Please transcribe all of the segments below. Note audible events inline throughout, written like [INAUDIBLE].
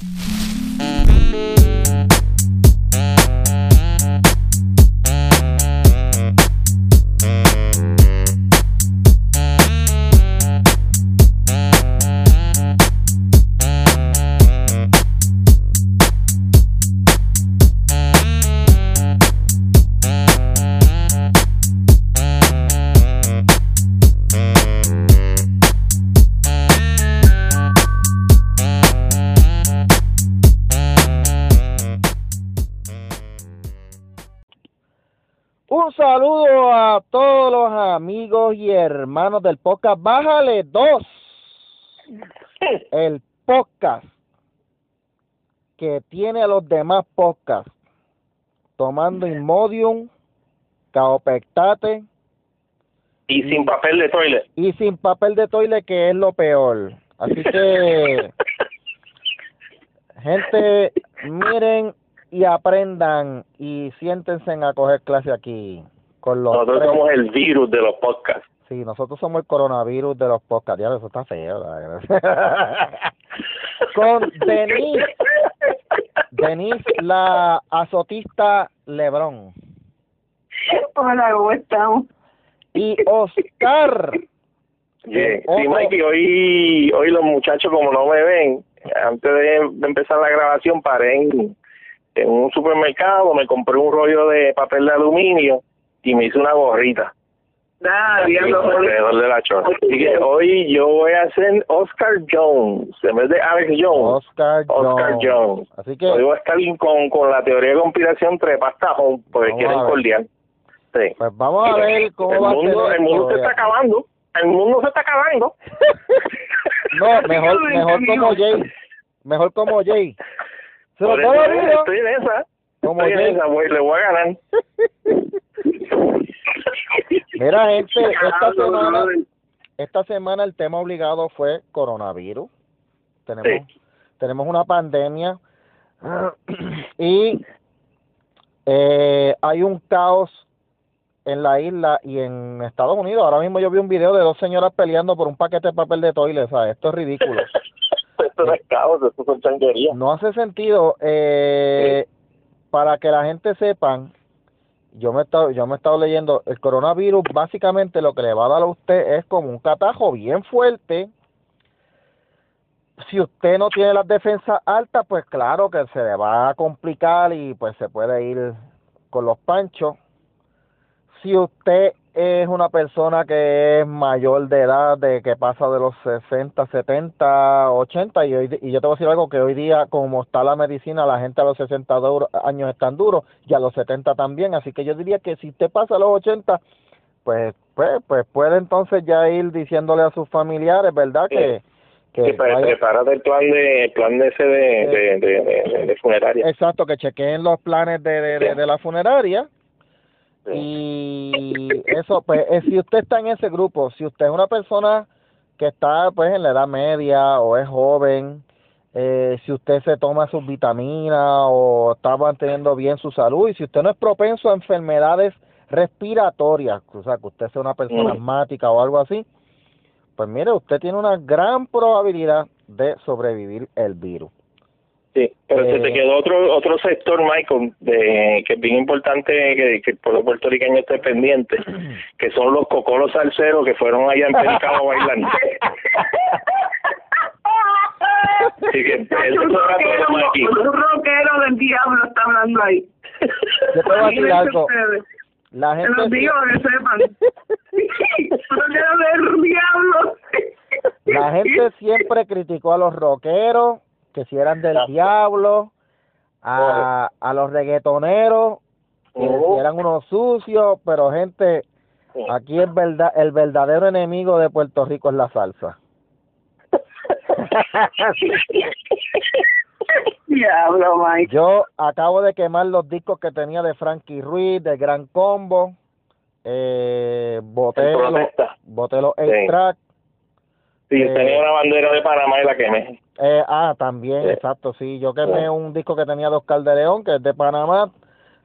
Mm-hmm. Amigos y hermanos del podcast. Bájale dos. El podcast que tiene a los demás podcasts tomando Imodium, Caopectate Y sin papel de toilet. y sin papel de toile, que es lo peor. Así que, [LAUGHS] gente, miren y aprendan y siéntense a coger clase aquí con los Nosotros tres. somos el virus de los podcasts. Sí, nosotros somos el coronavirus de los podcasts. Ya, eso está feo. [LAUGHS] Con Denise, Denise, la azotista Lebrón. Hola, ¿cómo estamos? Y Oscar. Yeah. Sí, Mikey, hoy, hoy los muchachos, como no me ven, antes de, de empezar la grabación, paré en, en un supermercado, me compré un rollo de papel de aluminio y me hice una gorrita. Ah, diablo, alrededor de la chorra. Así que hoy yo voy a hacer Oscar Jones, en vez de Alex Jones. Oscar Jones. Oscar Jones. Así que, Hoy voy a estar con, con la teoría de conspiración trepastajón, porque Vamos quieren cordial. Sí. pues vamos a ver cómo el va mundo, a ser el mundo se está acabando. El mundo se está acabando. [LAUGHS] No, mejor, [LAUGHS] mejor como Jay. Mejor como Jay. Se lo Por tengo eso digo. estoy en esa. Como estoy en Jay. esa, voy, le voy a ganar. [LAUGHS] Mira, gente, esta semana, brother. esta semana el tema obligado fue coronavirus. Tenemos, Sí. tenemos una pandemia [CLEARS THROAT] y eh, hay un caos en la isla y en Estados Unidos. Ahora mismo yo vi un video de dos señoras peleando por un paquete de papel de toilet. ¿sabes? Esto es ridículo. [LAUGHS] Esto no es caos, esto son changuerías. No hace sentido. Eh, para que la gente sepan, yo me he estado, yo me leyendo, el coronavirus básicamente lo que le va a dar a usted es como un catajo bien fuerte. Si usted no tiene las defensas altas, pues claro que se le va a complicar y pues se puede ir con los panchos. Si usted es una persona que es mayor de edad, de que pasa de los 60, 70, 80, y, hoy, y yo te voy a decir algo, que hoy día como está la medicina, la gente a los 60 duro- años están duros y a los 70 también, así que yo diría que si usted pasa a los 80, pues, pues, pues puede entonces ya ir diciéndole a sus familiares, ¿verdad? Que, que vaya- prepárate el plan de, el plan de ese de, de, de, de- funeraria. exacto, que chequeen los planes de- de la funeraria Sí. y eso pues eh, si usted está en ese grupo si usted es una persona que está pues en la edad media o es joven eh, si usted se toma sus vitaminas o está manteniendo bien su salud y si usted no es propenso a enfermedades respiratorias o sea que usted sea una persona asmática o algo así pues mire usted tiene una gran probabilidad de sobrevivir el virus Sí, pero se Eh, te quedó otro otro sector, Michael, de, que es bien importante que, que el pueblo puertorriqueño esté pendiente, que son los cocolos salseros que fueron allá en Pelicano bailando. [LAUGHS] Así que eso un, rockero, un del diablo está hablando ahí. Yo te voy a decir algo. ustedes. la Se gente los digo que sepan. Un rockero del diablo. La gente siempre criticó a los rockeros, que si eran del Exacto. diablo, a, a los reggaetoneros, que si eran unos sucios, pero gente, Sí. aquí es verdad, el verdadero enemigo de Puerto Rico es la salsa. [LAUGHS] Diablo, Mike. Yo acabo de quemar los discos que tenía de Frankie Ruiz, de Gran Combo, eh, boté los, boté los Sí. Sí, Eh, tenía una bandera de Panamá y la quemé. Eh, ah, también, Sí. exacto, sí. Yo quemé Sí. un disco que tenía de Oscar de León, que es de Panamá,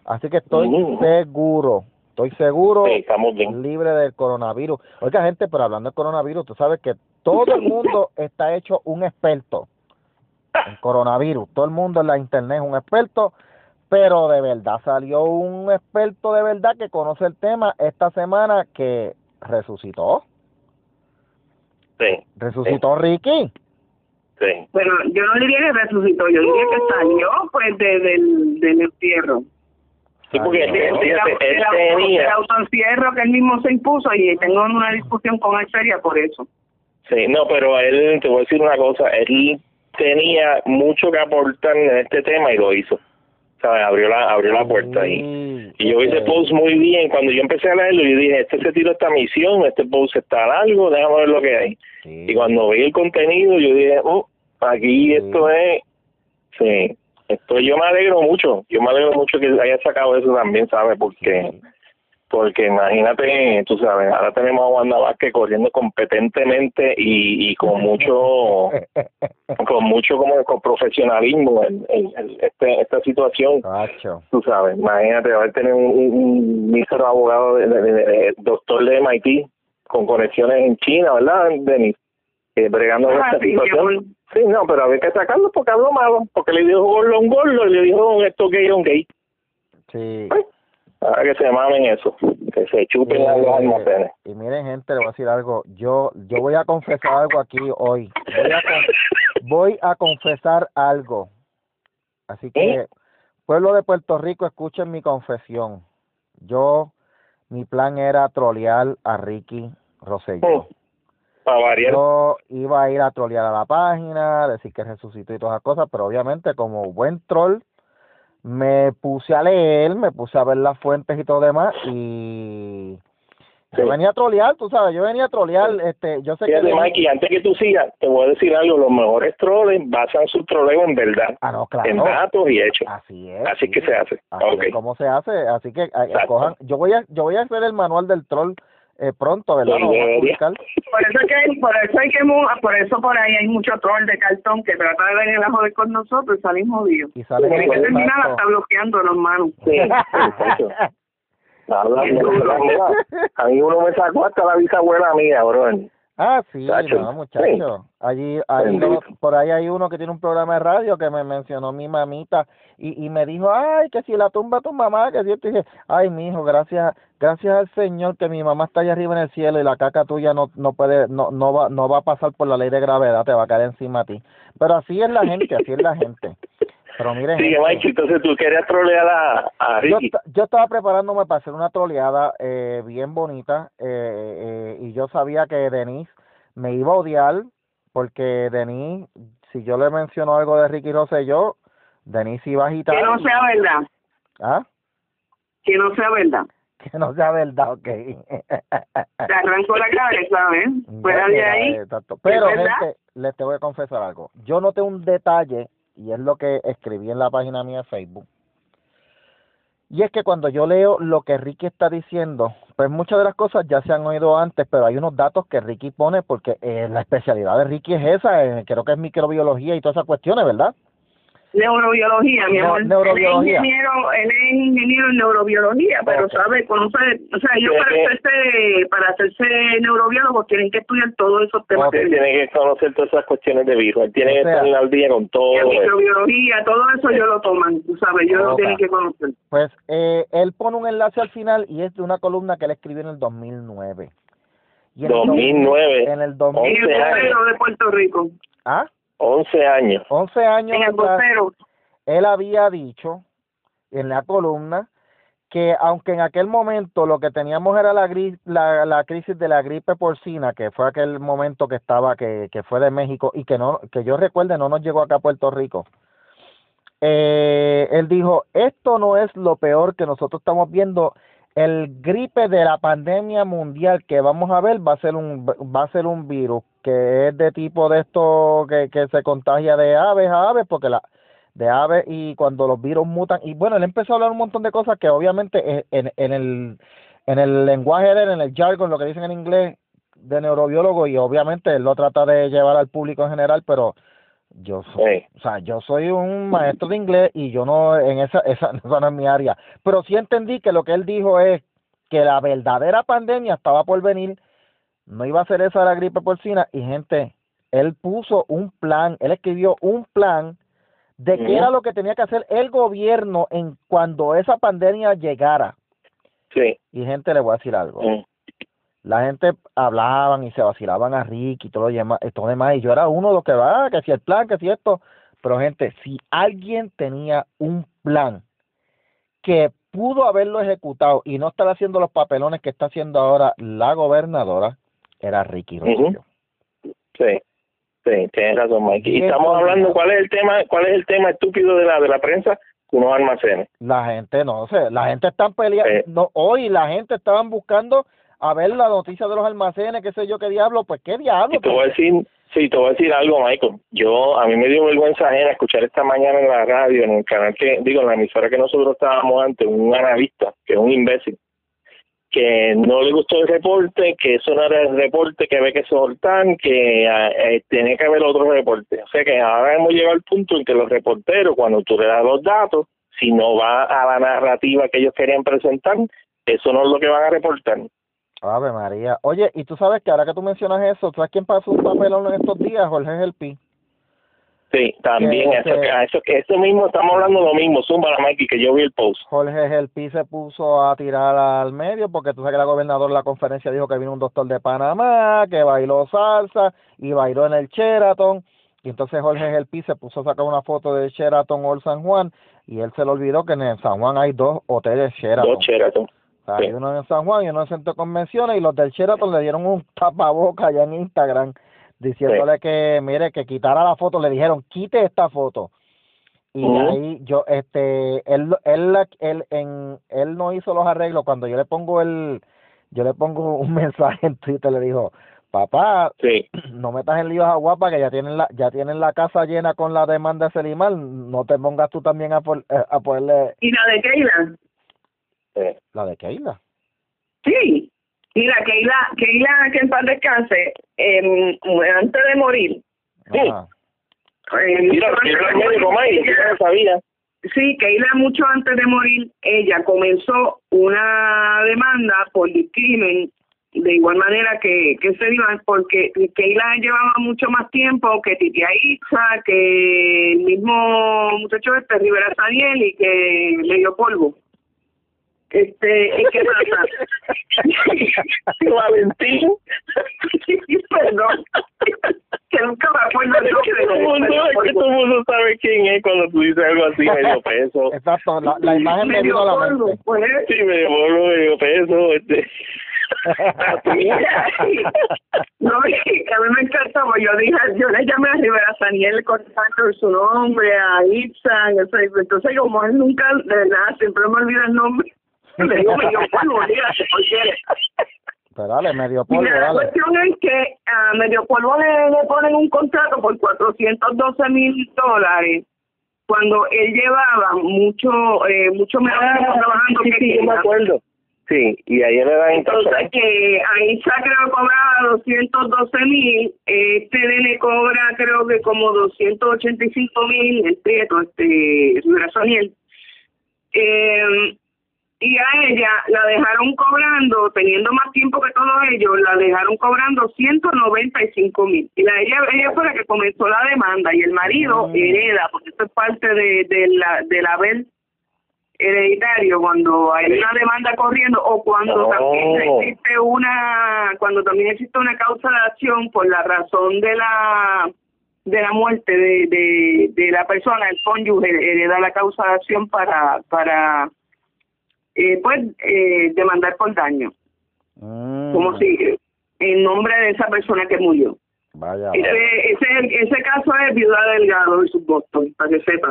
así que estoy Mm. seguro, estoy seguro, Sí, estamos bien. libre del coronavirus. Oiga, gente, pero hablando del coronavirus, tú sabes que todo el mundo [LAUGHS] está hecho un experto en coronavirus. Todo el mundo en la internet es un experto, pero de verdad salió un experto de verdad que conoce el tema esta semana que resucitó. Sí. Resucitó Ricky. Sí. Bueno, yo no diría que resucitó, yo diría que salió pues de, del, del encierro. Sí, porque él, él auto- del tenía, autoencierro que él mismo se impuso y tengo una discusión con él seria por eso. sí, no, pero él, te voy a decir una cosa, él tenía mucho que aportar en este tema y lo hizo. ¿Sabes? Abrió la, abrió la puerta y, Sí, y yo vi ese este, post muy bien. Cuando yo empecé a leerlo, yo dije, este se tiró esta misión, este post está largo, déjame ver lo que hay. sí. Y cuando vi el contenido, yo dije, oh, aquí Sí. esto es, sí, esto yo me alegro mucho, yo me alegro mucho que haya sacado eso también, ¿sabes? Porque, Sí. Porque imagínate, tú sabes, ahora tenemos a Wanda Vázquez corriendo competentemente y, y con mucho, [LAUGHS] con mucho como con profesionalismo en, en- en este, esta situación Cacho. tú sabes, imagínate haber tenido un, un, un mísero abogado, de, de- de- de- doctor de MIT, con conexiones en China, ¿verdad, Denis? Eh, bregando con Ah, esta sí, situación. Sí, no, pero había que sacarlo porque habló malo, porque le dijo gordo a un gordo y le dijo esto gay a un gay. Sí. Pues, ahora que se mamen eso, que se chupen a los almacenes. Y miren, gente, le voy a decir algo. Yo yo voy a confesar algo aquí hoy. Voy a, con- voy a confesar algo. Así que, ¿Eh? pueblo de Puerto Rico, escuchen mi confesión. Yo, mi plan era trolear a Ricky Rosselló. Variar. Yo iba a ir a trolear a la página, decir que resucitó y todas esas cosas, pero obviamente como buen troll me puse a leer, me puse a ver las fuentes y todo demás y yo Sí. venía a trolear, tú sabes, yo venía a trolear, este, yo sé que Mikey, antes que tú sigas, te voy a decir algo, los mejores troles basan su troleo en verdad, ah no, en claro, datos y hechos. así es, Así que sí. se hace. así es como se hace, así que eh, cojan, yo voy a, yo voy a hacer el manual del troll eh, pronto, ¿verdad? Sí, Lo vamos a debería. publicar. Por eso es que por eso hay que mu- por eso por ahí hay mucho troll de cartón que trata de venir a joder con nosotros y salir jodidos. y sale Tiene que terminar exacto. hasta bloqueando los manos. Sí, mira, [LAUGHS] A mí uno me sacó hasta la bisabuela mía, bro. Ah, sí, no, muchacho. Allí, allí Bendito. lo- por ahí hay uno que tiene un programa de radio que me mencionó mi mamita y, y me dijo, ay, que si la tumba tu mamá, que si esto", dije, ay, mi hijo, gracias, gracias al Señor que mi mamá está allá arriba en el cielo y la caca tuya no, no puede, no, no va, no va a pasar por la ley de gravedad, te va a caer encima a ti. Pero así es la gente, así es la gente. Pero miren, Sigue, gente, Mike, entonces tú querías trolear a, a yo, Ricky. esta- yo estaba preparándome para hacer una troleada eh, bien bonita eh, eh, y yo sabía que Denise me iba a odiar porque Denise, si yo le menciono algo de Ricky Rosselló, Denise iba a agitar. Que no sea verdad, ¿Ah? que no sea verdad. Que no sea verdad, ok. Te arranco la cabeza, ¿eh? Fuera de ahí. exacto. Pero, gente, les te voy a confesar algo. Yo noté un detalle, y es lo que escribí en la página mía de Facebook. Y es que cuando yo leo lo que Ricky está diciendo, pues muchas de las cosas ya se han oído antes, pero hay unos datos que Ricky pone porque eh, la especialidad de Ricky es esa, eh, creo que es microbiología y todas esas cuestiones, ¿verdad? Neurobiología, mi amor. neurobiología. Él es ingeniero, él es ingeniero en neurobiología, pero sabe, conoce, o sea, ellos para hacerse, para hacerse neurobiólogos tienen que estudiar todos esos temas. Ok. Él tiene que conocer todas esas cuestiones de virus. Él tiene O que estar al día con todo. La microbiología, todo eso ellos lo toman, tú sabes, ellos lo Ok. tienen que conocer. Pues eh, él pone un enlace al final y es de una columna que él escribió en el 2009. Y en el 2009. En el En 2009. el 11 años. vocero de Puerto Rico, ¿Ah? 11 años. 11 años en el vocero. él había dicho en la columna que aunque en aquel momento lo que teníamos era la, gri- la, la crisis de la gripe porcina, que fue aquel momento que estaba, que, que fue de México y que no, que yo recuerde no nos llegó acá a Puerto Rico. Eh, él dijo, esto no es lo peor que nosotros estamos viendo, el gripe de la pandemia mundial que vamos a ver va a ser un va a ser un virus que es de tipo de esto que, que se contagia de aves a aves porque la de aves y cuando los virus mutan y bueno él empezó a hablar un montón de cosas que obviamente en, en el en el lenguaje de él, en el jargon lo que dicen en inglés de neurobiólogo y obviamente él lo trata de llevar al público en general pero yo soy, Sí. o sea, yo soy un maestro de inglés y yo no en esa esa, [LAUGHS] esa no es mi área, pero sí entendí que lo que él dijo es que la verdadera pandemia estaba por venir, no iba a ser esa la gripe porcina y gente, él puso un plan, él escribió un plan de qué era lo que tenía que hacer el gobierno en cuando esa pandemia llegara. Sí. Y gente, le voy a decir algo. La gente hablaban y se vacilaban a Rick y todo lo demás, todo demás y yo era uno de los que va, que si el plan, que si esto, pero gente, si alguien tenía un plan que pudo haberlo ejecutado y no estar haciendo los papelones que está haciendo ahora la gobernadora, era Ricky Rosselló. Sí. Sí, tienes razón, Mike. Y estamos hablando, ¿cuál es el tema, cuál es el tema estúpido de la de la prensa? Unos almacenes. La gente, no sé, la gente está peleando, hoy la gente estaban buscando a ver la noticia de los almacenes, qué sé yo, qué diablo, pues qué diablo. te voy a decir, sí, te voy a decir algo, Michael. Yo, a mí me dio vergüenza ajena escuchar esta mañana en la radio, en el canal que, digo, en la emisora que nosotros estábamos antes, un analista, que es un imbécil, que no le gustó el reporte, que eso no era el reporte que ve que soltan, que eh, tiene que haber otro reporte. O sea que ahora hemos llegado al punto en que los reporteros, cuando tú le das los datos, si no va a la narrativa que ellos querían presentar, eso no es lo que van a reportar. Ave María. Oye, y tú sabes que ahora que tú mencionas eso, ¿sabes quién pasó un papelón en estos días? Jorge Gelpi. Sí, también, eso, eso, eso mismo, estamos hablando lo mismo, Zumba la Mikey, que yo vi el post. Jorge Gelpi se puso a tirar al medio porque tú sabes que la gobernadora de la conferencia dijo que vino un doctor de Panamá, que bailó salsa y bailó en el Sheraton. Y entonces Jorge Gelpi se puso a sacar una foto de Sheraton o San Juan y él se le olvidó que en San Juan hay dos hoteles Sheraton. Dos Sheraton. Hay uno en San Juan y uno en Centro de Convenciones y los del Sheraton le dieron un tapaboca allá en Instagram diciéndole que, mire, que quitara la foto, le dijeron, quite esta foto. Y ahí yo, este, él, él, él, en, él no hizo los arreglos. Cuando yo le pongo el, yo le pongo [LAUGHS] un mensaje en Twitter, le dijo, papá, sí. [CLEARS THROAT] no metas en líos a guapa que ya tienen la, ya tienen la casa llena con la demanda de Selimal, no te pongas tú también a, eh, a ponerle. ¿Y la de Keila? Sí. ¿La de Keila? Sí. Mira, Keila, Keila, que en paz descanse, eh, antes de morir. Sí. Eh, Mira, no sabía. Sí, Keila mucho antes de morir, ella comenzó una demanda por discrimen de igual manera que, que se iban, porque Keila llevaba mucho más tiempo que Titia Ixa, que el mismo muchacho este Rivera Saniel y que le dio polvo. Este, ¿y qué pasa? [LAUGHS] Valentín. [LAUGHS] Perdón. que nunca me acuerdo el nombre. Todo el mundo, es que todo el mundo sabe quién es cuando tú dices algo así, medio peso. [LAUGHS] Exacto, la, la imagen me a la mente. Pues, sí, medio polvo, medio peso, este... no, a mí me encantó, pues yo dije, yo le llamé a Rivera Saniel con su nombre, a Itzan, entonces como él nunca, de verdad, siempre me olvida el nombre, le digo medio polvo, dígase, porque... Pero dale, medio polvo, Mira, dale. La cuestión es que a medio polvo le, le ponen un contrato por 412 mil dólares cuando él llevaba mucho eh, mucho mejor tiempo trabajando sí, que sí, yo me acuerdo. Sí, y ahí le dan Entonces, que ahí creo cobraba 212 mil, este le cobra creo que como 285 mil, el Prieto, este, Rivera Saniel. Eh, y a ella la dejaron cobrando, teniendo más tiempo que todos ellos, la dejaron cobrando 195 mil. Y la ella, ella fue la que comenzó la demanda y el marido Mm. hereda, porque esto es parte de, de la del haber hereditario cuando hay una demanda corriendo o cuando Oh. también existe una cuando también existe una causa de acción por la razón de la de la muerte de, de, de la persona el cónyuge hereda la causa de acción para para eh, pues eh, demandar por daño Mm, como si en nombre de esa persona que murió Vaya, vaya, ese ese caso es viuda delgado versus Boston para que sepa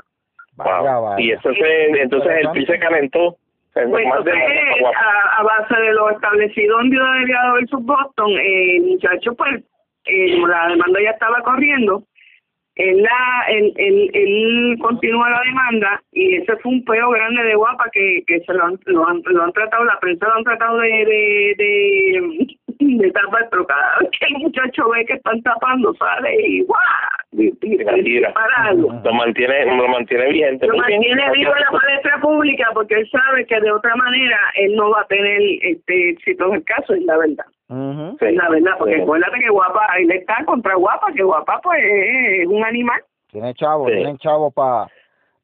vaya, Wow. vaya. Y eso se, entonces el pi se calentó. Pues entonces, a, a base de lo establecido en Viuda Delgado versus Boston, eh, el muchacho, pues, eh, la demanda ya estaba corriendo. Él, la, él, él, él continúa la demanda y ese fue un peo grande de guapa que, que se lo han, lo han, lo han tratado, la prensa lo han tratado de, de, de, [LAUGHS] de tapar, pero cada vez que el muchacho ve que están tapando, sale y ¡guau! Lo mantiene, lo mantiene vigente. Lo mantiene vivo en la palestra pública porque él sabe que de otra manera él no va a tener este éxito en el caso, es la verdad. Ujú. Sí. La verdad, porque Sí. acuérdate que guapa, ahí le está contra guapa, que guapa pues es un animal. Tiene chavo, Sí. tienen chavo para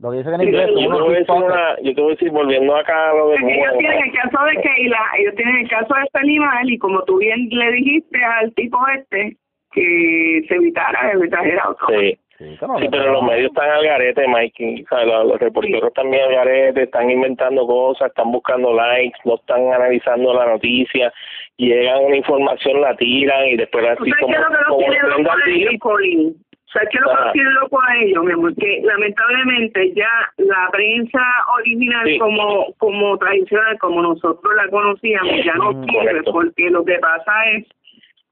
lo que dicen en Yo, inglés. yo son te voy a decir una- yo te voy a decir, volviendo acá a lo de Porque ellos tienen el caso de Keila, ellos tienen el caso de este animal y como tú bien le dijiste al tipo este que se evitara, que trajera otro. Sí. Sí, no pero los medios están al garete, Mikey. O sea, los, los reporteros también al garete, están inventando cosas, están buscando likes, no están analizando la noticia, llegan una información, la tiran y después ¿Tú así sabes como, qué es lo que los como tiene loco a ellos. Colin? ¿Sabes qué es lo que los tiene loco a ellos, mi amor? Que lamentablemente ya la prensa original Sí. como como tradicional, como nosotros la conocíamos, ya no Mm, sirve correcto. porque lo que pasa es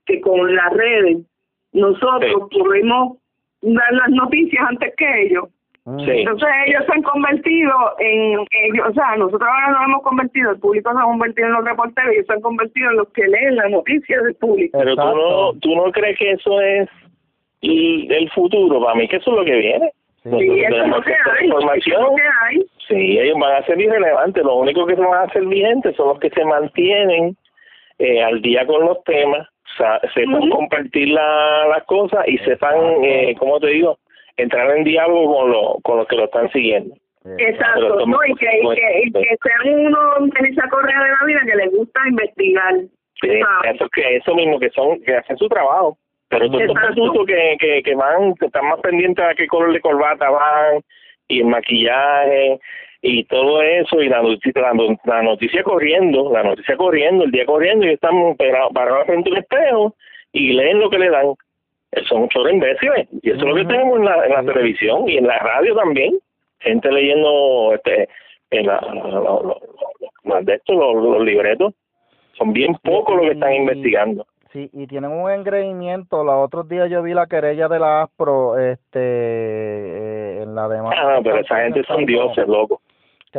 que con las redes nosotros podemos dar las noticias antes que ellos. Sí. Entonces ellos se han convertido en, ellos, o sea, nosotros ahora nos hemos convertido, el público se ha convertido en los reporteros y ellos se han convertido en los que leen las noticias del público. Pero tú no, tú no crees que eso es el, el futuro, para mí que eso es lo que viene. Sí. Eso es lo que que hay, información. eso es lo que hay. Sí, ellos van a ser irrelevantes. Lo único que se van a hacer vigentes son los que se mantienen eh, al día con los temas, sa- sepan Ujú. compartir la- las cosas y sepan, eh, ¿cómo te digo?, entrar en diálogo con, lo, con los que lo están siguiendo. Exacto, no, y que, y que, y que sean unos Melissa Correa de la vida que les gusta investigar. Sí, eso, que, eso mismo, que son que hacen su trabajo. Pero todos estos asuntos que, que, que van, que están más pendientes a qué color de corbata van, y el maquillaje, y todo eso, y la noticia, la, no- la noticia corriendo, la noticia corriendo, el día corriendo, y están parados frente a un espejo, y leen lo que le dan. Son muchos imbéciles, y eso es lo que tenemos en la, en la televisión y en la radio también. Gente leyendo este en la, la- de estos, los, los libretos. Son bien pocos los que están investigando. Sí, y tienen un engreimiento. Los otros días yo vi la querella de la ASPRO este, eh, en la demanda. Ah, pero esa gente son dioses, loco.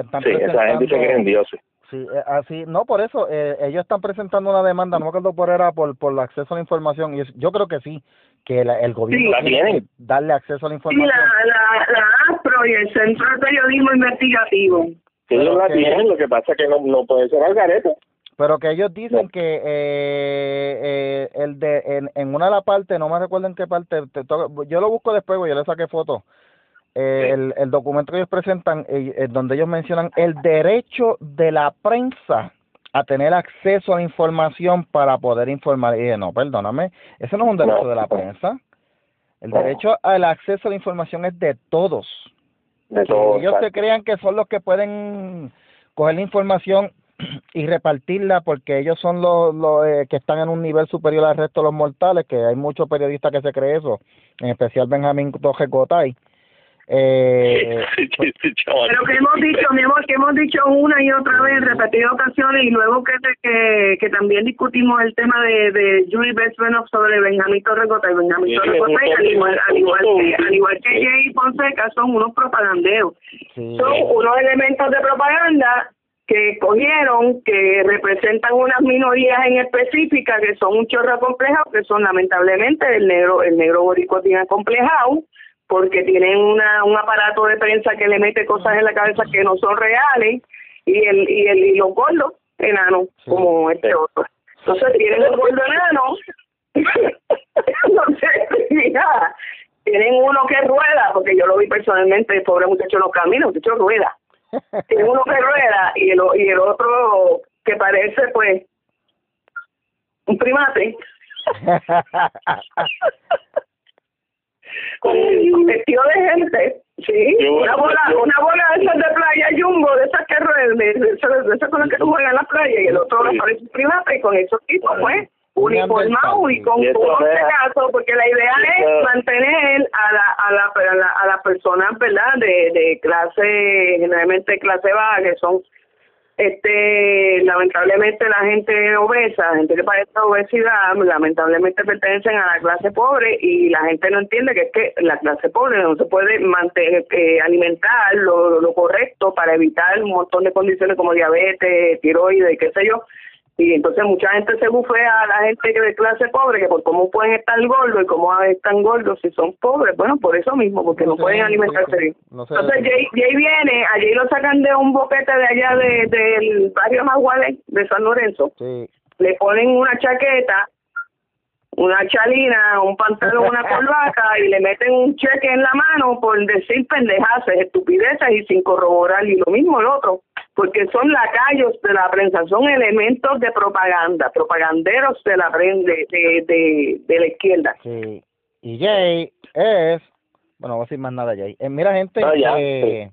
Que están Sí, esa gente se creen dioses. Sí, eh, así, no, por eso, eh, ellos están presentando una demanda, no me acuerdo por era, por, por el acceso a la información, y es- yo creo que sí, que la- el gobierno la tiene que darle acceso a la Y información. la, la, la ASPRO y el Centro de Periodismo Investigativo. Ellos Pero la que- tienen, lo que pasa es que no, no puede ser al garete. Pero que ellos dicen No. que eh, eh, el de en, en una de las partes, no me recuerdo en qué parte, te to- yo lo busco después, yo le saqué foto. Eh, el, el documento que ellos presentan, eh, eh, donde ellos mencionan el derecho de la prensa a tener acceso a la información para poder informar. Y dije, no, perdóname, ese no es un derecho de la prensa. El derecho al acceso a la información es de todos. De Que todo, ellos se crean que son los que pueden coger la información y repartirla porque ellos son los, los eh, que están en un nivel superior al resto de los mortales, que hay muchos periodistas que se creen eso, en especial Benjamín Torres Gotay. Eh, [LAUGHS] chaval. Pero que hemos dicho, mi amor, que hemos dicho una y otra vez en repetidas ocasiones y luego que, que, que también discutimos el tema de, de Julie Bessbenoff sobre Benjamín Torrecota y Benjamín un al igual, al igual que, al igual que. Jay Fonseca, son unos propaganderos. sí, Son unos elementos de propaganda que escogieron, que representan unas minorías en específica, que son un chorro acomplejado, que son lamentablemente el negro, el negro boricua tiene acomplejado, porque tienen una, un aparato de prensa que le mete cosas en la cabeza que no son reales, y el, y el, y los gordos enanos, Sí. como este otro. Entonces tienen un gordo enano, entonces, [LAUGHS] mira, tienen uno que rueda, porque yo lo vi personalmente, el pobre muchacho no camina, el muchacho rueda tiene uno que rueda y el, y el otro que parece pues un primate [LAUGHS] con un vestido de gente sí. Yo- una bola yo- una bola de esas de playa jumbo de esas que de, de, esas- de esas con las que tú juegas en la playa y el otro Sí. parece un primate y con esos tipos pues Un uniformado y con todo es- caso porque la idea es mantener a la a la a la, a las personas verdad de, de clase generalmente clase baja que son este lamentablemente la gente obesa, la gente que padece obesidad, lamentablemente pertenecen a la clase pobre y la gente no entiende que es que la clase pobre no se puede mantener eh, alimentar lo, lo correcto para evitar un montón de condiciones como diabetes, tiroides, qué sé yo. Y entonces mucha gente se bufea a la gente que de clase pobre, que por cómo pueden estar gordos y cómo están gordos si son pobres. Bueno, por eso mismo, porque No pueden alimentarse bien. No. Entonces Jay, Jay viene, allí lo sacan de un boquete de allá de, del barrio Maguale, de San Lorenzo, sí, le ponen una chaqueta, una chalina, un pantalón, una [LAUGHS] corbata y le meten un cheque en la mano por decir pendejaces, estupideces y sin corroborar. Y lo mismo el otro, porque son lacayos de la prensa, son elementos de propaganda, propaganderos de la prensa, de, de, de, la izquierda. Sí. Y Jay es, bueno, no voy a decir más nada, Jay. Eh, mira, gente, eh,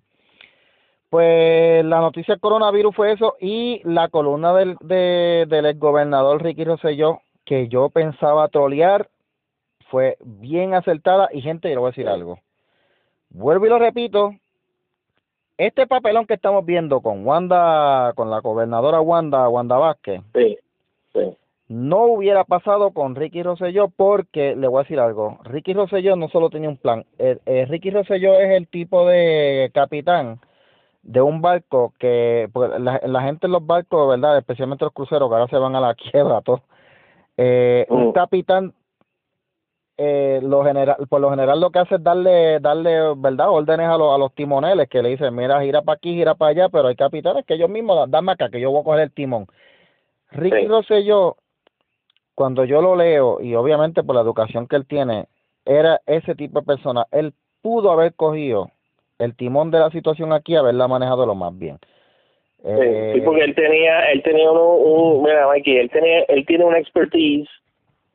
pues la noticia del coronavirus fue eso y la columna del, de, del exgobernador Ricky Rosselló, que yo pensaba trolear, fue bien acertada y gente, yo le voy a decir algo. Vuelvo y lo repito, este papelón que estamos viendo con Wanda, con la gobernadora Wanda, Wanda Vázquez, sí, no hubiera pasado con Ricky Rosselló porque, le voy a decir algo, Ricky Rosselló no solo tenía un plan, eh, eh, Ricky Rosselló es el tipo de capitán de un barco que, la, la, gente en los barcos, ¿verdad? Especialmente los cruceros que ahora se van a la [LAUGHS] quiebra, todo. Eh, Un mm. capitán, eh, lo general, por lo general lo que hace es darle, darle, ¿verdad? Órdenes a, los a los timoneles que le dicen, mira, gira para aquí, gira para allá, pero hay capitanes que ellos mismos, dame acá, que yo voy a coger el timón. Ricky sí. yo cuando yo lo leo, y obviamente por la educación que él tiene, era ese tipo de persona. Él pudo haber cogido el timón de la situación aquí, haberla manejado lo más bien. Sí, eh, porque él tenía, él tenía un, mira, Mikey, él tenía, él tiene una expertise,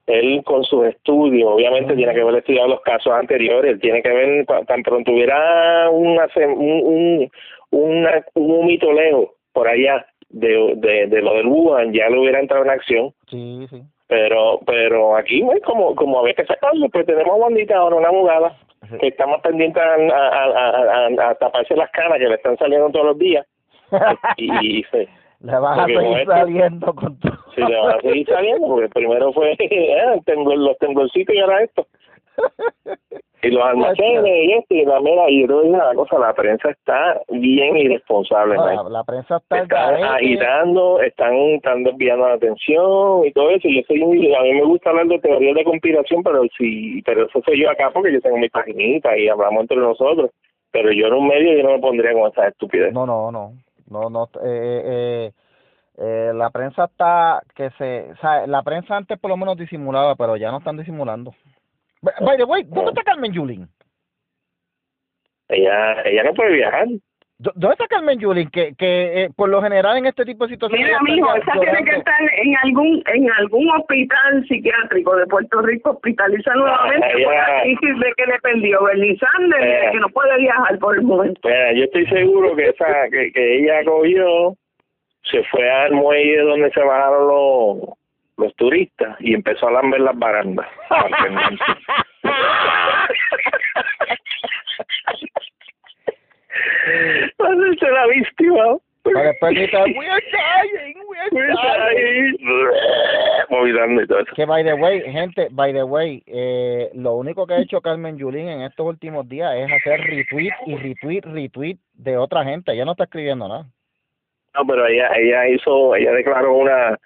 él con sus estudios, obviamente tiene que haber estudiado los casos anteriores, él tiene que ver, tan pronto hubiera una, un, un, un mito lejos por allá de, de, de lo del Wuhan, ya lo hubiera entrado en acción. Sí, sí. Pero, pero aquí, como, como había que sacarlo, pues tenemos bandita ahora, una abogada, que estamos pendientes a, a, a, a, taparse las canas que le están saliendo todos los días. Y, le vas a seguir este saliendo con todo. Sí, le vas a seguir saliendo, porque primero fue [LAUGHS] eh, tengo los temblorcitos y ahora esto. y los almacenes y esto y la mera y yo una cosa la prensa está bien irresponsable no, la, prensa está están agitando están están desviando la atención y todo eso. Y yo soy a mí me gusta hablar de teorías de conspiración pero sí pero eso soy yo acá porque yo tengo mi paginita y hablamos entre nosotros. Pero yo en un medio yo no me pondría con esa estupidez. No no no no no eh, eh, eh, la prensa está que se o sea, la prensa antes por lo menos disimulaba pero ya no están disimulando By the way, ¿dónde está Carmen Yulín? Ella, ella no puede viajar. ¿Dónde está Carmen Yulín? Que, que eh, por lo general en este tipo de situaciones... Mira, amigo, esa tiene que estar en algún en algún hospital psiquiátrico de Puerto Rico, hospitaliza nuevamente ella, por la crisis de que le perdió Bernie Sanders, que no puede viajar por el momento. yo estoy seguro que esa que, que ella cogió, se fue al muelle donde se bajaron los los turistas y empezó a lamber las barandas. [LAUGHS] Hacerse la víctima. Para we are dying, we are dying. Movidando y todo eso. Que, by the way, gente, by the way, eh, lo único que ha hecho Carmen Yulín en estos últimos días es hacer retweet y retweet, retweet de otra gente. Ella no está escribiendo nada. No, pero ella, ella hizo, ella declaró una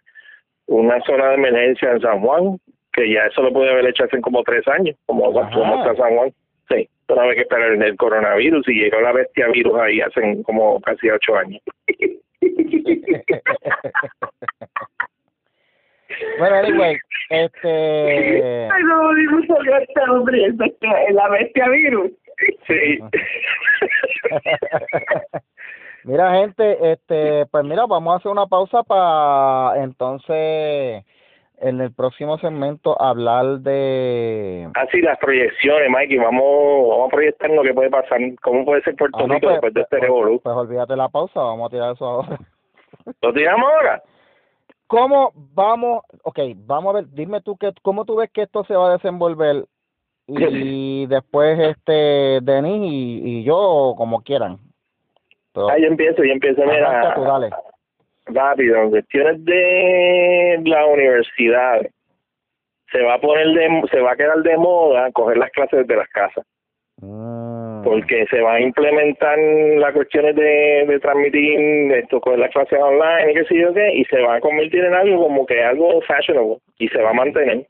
una zona de emergencia en San Juan, que ya eso lo puede haber hecho hace como tres años, como, como está San Juan. Sí, pero hay que esperar el coronavirus y llegó la bestia virus ahí hace como casi ocho años. [LAUGHS] bueno, anyway, este... Ay, no, salió este hombre, la bestia virus. Sí. [LAUGHS] Mira, gente, este, pues mira, vamos a hacer una pausa para entonces en el próximo segmento hablar de así las proyecciones, Mikey, vamos, vamos a proyectar lo que puede pasar, cómo puede ser Puerto ah, Rico pues, después de este pues, revolú. Pues olvídate la pausa, vamos a tirar eso ahora. [LAUGHS] ¿Lo tiramos ahora? ¿Cómo vamos? Ok, vamos a ver, dime tú que, cómo tú ves que esto se va a desenvolver y después este Denis y, y yo como quieran Ah, yo empiezo, yo empiezo, mira. Rápido, en cuestiones de la universidad, se va a poner de, se va a quedar de moda coger las clases de las casas. Mm. Porque se va a implementar las cuestiones de, de transmitir esto, coger las clases online y qué sé yo qué, y se va a convertir en algo como que algo fashionable y se va a mantener.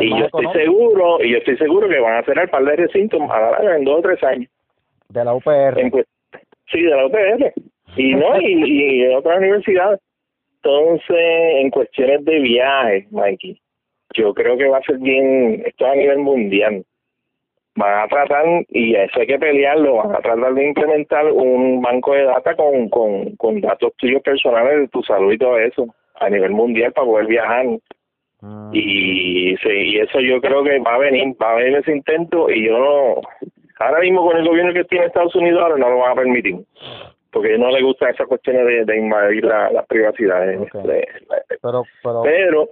y, yo estoy seguro, y yo estoy seguro que van a hacer el par de recintos a la en dos o tres años. De la UPR. Sí, de la UPR. Y no, y, y en otras universidades. Entonces, en cuestiones de viaje, Mikey, yo creo que va a ser bien, esto a nivel mundial. Van a tratar, y eso hay que pelearlo, van a tratar de implementar un banco de datos con, con, con datos tuyos personales de tu salud y todo eso a nivel mundial para poder viajar. Mm. Y, sí, y eso yo creo que va a venir, va a venir ese intento y yo no, ahora mismo con el gobierno que tiene Estados Unidos ahora no lo van a permitir porque no le gusta esa cuestión de, de invadir la, las privacidades. De- Pero, pero, pero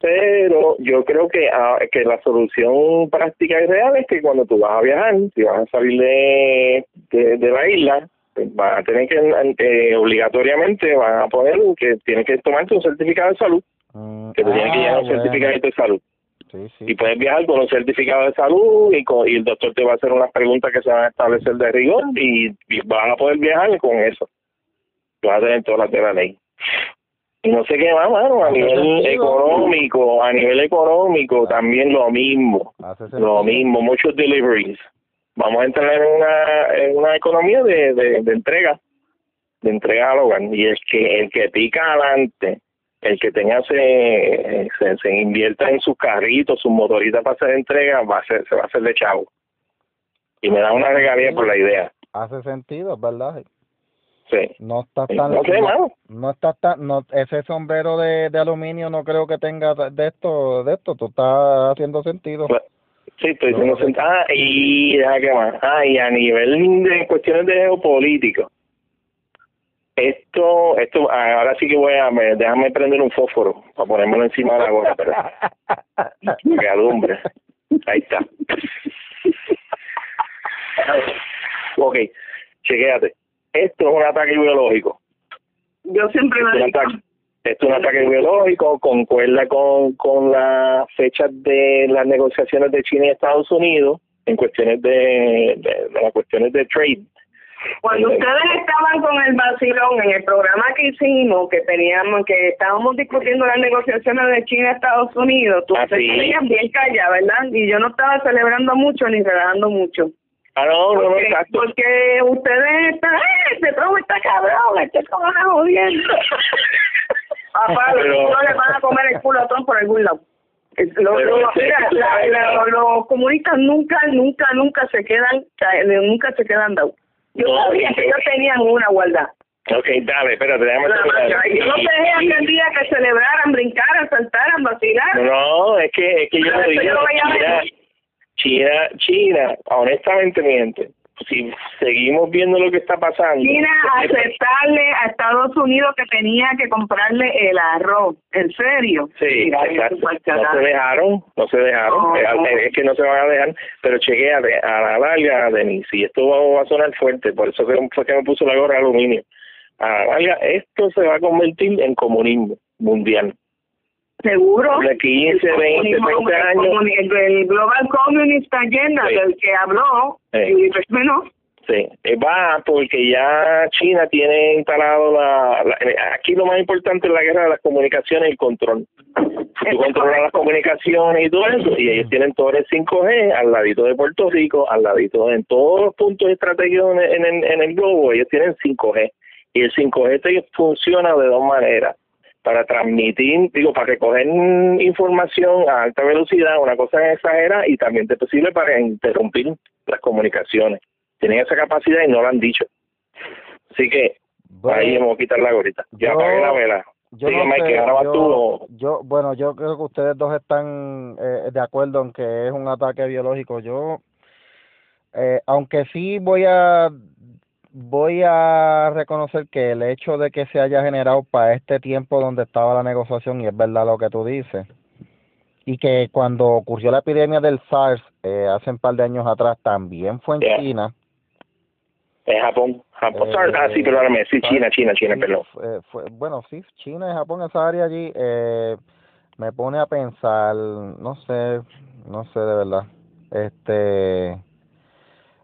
pero yo creo que ah, que la solución práctica y real es que cuando tú vas a viajar, si vas a salir de, de, la isla, pues vas a tener que eh, obligatoriamente van a poner que tienes que tomarte un certificado de salud, mm, que te tienen que ah, llevar un bueno. certificado de salud Sí, sí. y puedes viajar con un certificado de salud y, con, y el doctor te va a hacer unas preguntas que se van a establecer de rigor y, y vas a poder viajar con eso. Vas a tener todas las de la ley. Y no sé qué más, mano, a nivel económico, a nivel económico también lo mismo, lo mismo, muchos deliveries. Vamos a entrar en una, en una economía de, de, de entrega, de entrega al hogar. Y el que, el que pica adelante, el que tenga se, se, se invierta en sus carritos, sus motoritas para hacer entrega, va a ser, se va a hacer de chavo. Y me da una regalía por la idea. Hace sentido, es ¿verdad? Sí. No está tan... no sé, mano. no está tan... No, ese sombrero de, de aluminio no creo que tenga de esto, de esto. Tú estás haciendo sentido. Pues, Sí, estoy No, no sé. Ah, y deja que más. Ah, y a nivel de cuestiones de geopolítico. Esto, esto, ah, ahora sí que voy a, me- déjame prender un fósforo para ponérmelo encima de la gorra, pero que alumbre. Ahí está. ok, chequéate. Esto es un ataque biológico. Yo siempre Esto ataque, esto es un ataque biológico, concuerda con, con las fechas de las negociaciones de China y Estados Unidos en cuestiones de, de, de las cuestiones de trade. Cuando ustedes estaban con el vacilón en el programa que hicimos, que teníamos, que estábamos discutiendo las negociaciones de China Estados Unidos, tú Ah, te bien callada, ¿verdad? Y yo no estaba celebrando mucho ni relajando mucho. Ah, no, no, Porque, ustedes están, ¡eh! Este promo está cabrón, este es como una jodiendo. [LAUGHS] Papá, los Pero- niños le van a comer el culo a todos por algún lado. Es- lo- Pero lo- ese- mira, la- la- los comunistas nunca, nunca, nunca se quedan, ca- nunca se quedan dados. Yo No, sabía que ellos tenían una guardada. Ok, dale, espérate, déjame Yo no dejé aquel día que celebraran, brincaran, saltaran, vacilaran. No, es que, es que yo China, venir. China, China, honestamente miente. Si seguimos viendo lo que está pasando. China aceptarle a Estados Unidos que tenía que comprarle el arroz. ¿En serio? Sí, Mira, No se dejaron, no se dejaron. Es que no se van a dejar, pero chequea a la larga, Denise, y esto va, va a sonar fuerte, por eso fue que me puso la gorra de aluminio. A la larga, esto se va a convertir en comunismo mundial. Seguro. De 15, El 20, comunismo, 30 el años. El, Global Communist Agenda Sí. del que habló, Sí. y menos, Sí, eh, va porque ya China tiene instalado la, la- eh, Aquí lo más importante es la guerra de las comunicaciones y el control. Tú controlas las comunicaciones y todo eso, y ellos tienen todo el 5G al ladito de Puerto Rico, al ladito en todos los puntos estratégicos en, el- en, el- en el globo, ellos tienen 5G. Y el 5G te funciona de dos maneras. Para transmitir, digo, para recoger información a alta velocidad, una cosa exagerada, y también te posible para interrumpir las comunicaciones tienen esa capacidad y no lo han dicho. Así que Bueno, ahí vamos a quitar la gorita. Ya yo- apagué la vela. yo Sigue, no Mike, sé, ahora yo, tú. yo- bueno, yo creo que ustedes dos están eh, de acuerdo en que es un ataque biológico. Yo, eh, aunque sí voy a voy a reconocer que el hecho de que se haya generado para este tiempo donde estaba la negociación y es verdad lo que tú dices y que cuando ocurrió la epidemia del SARS eh, hace un par de años atrás también fue en Yeah. China En Japón. Japón. Eh, ah, sí, perdóname. Sí. China, China, China, perdón. fue- fue- bueno, sí, China y Japón, esa área allí, eh, me pone a pensar, no sé, no sé de verdad, este,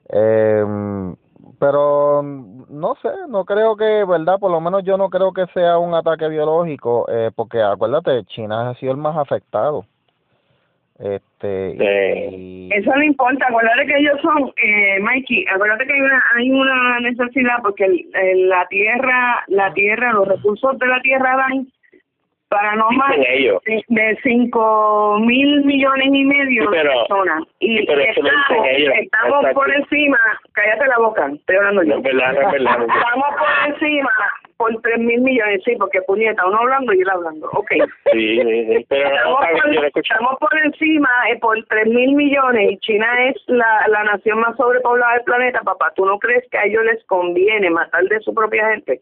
em, pero no sé, no creo que, verdad, por lo menos yo no creo que sea un ataque biológico, eh, porque acuérdate, China ha sido el más afectado. Este, Sí. y- Eso no importa, acuérdate que ellos son, eh, Mikey, acuérdate que hay una, hay una necesidad porque el- el- la tierra, la tierra, los recursos de la tierra dan para no más de- cinco mil millones y medio Sí, pero- de personas. Y sí, pero estamos, estamos exacto. por encima, cállate la boca, estoy hablando yo. verdad, no verdad. no. [LAUGHS] Estamos por encima por tres mil millones, sí, porque puñeta, uno hablando y él hablando, ok. Sí, sí, sí. Pero [LAUGHS] no, Estamos por, estamos por encima eh, por tres mil millones y China es la, la nación más sobrepoblada del planeta, papá. ¿Tú no crees que a ellos les conviene matar de su propia gente?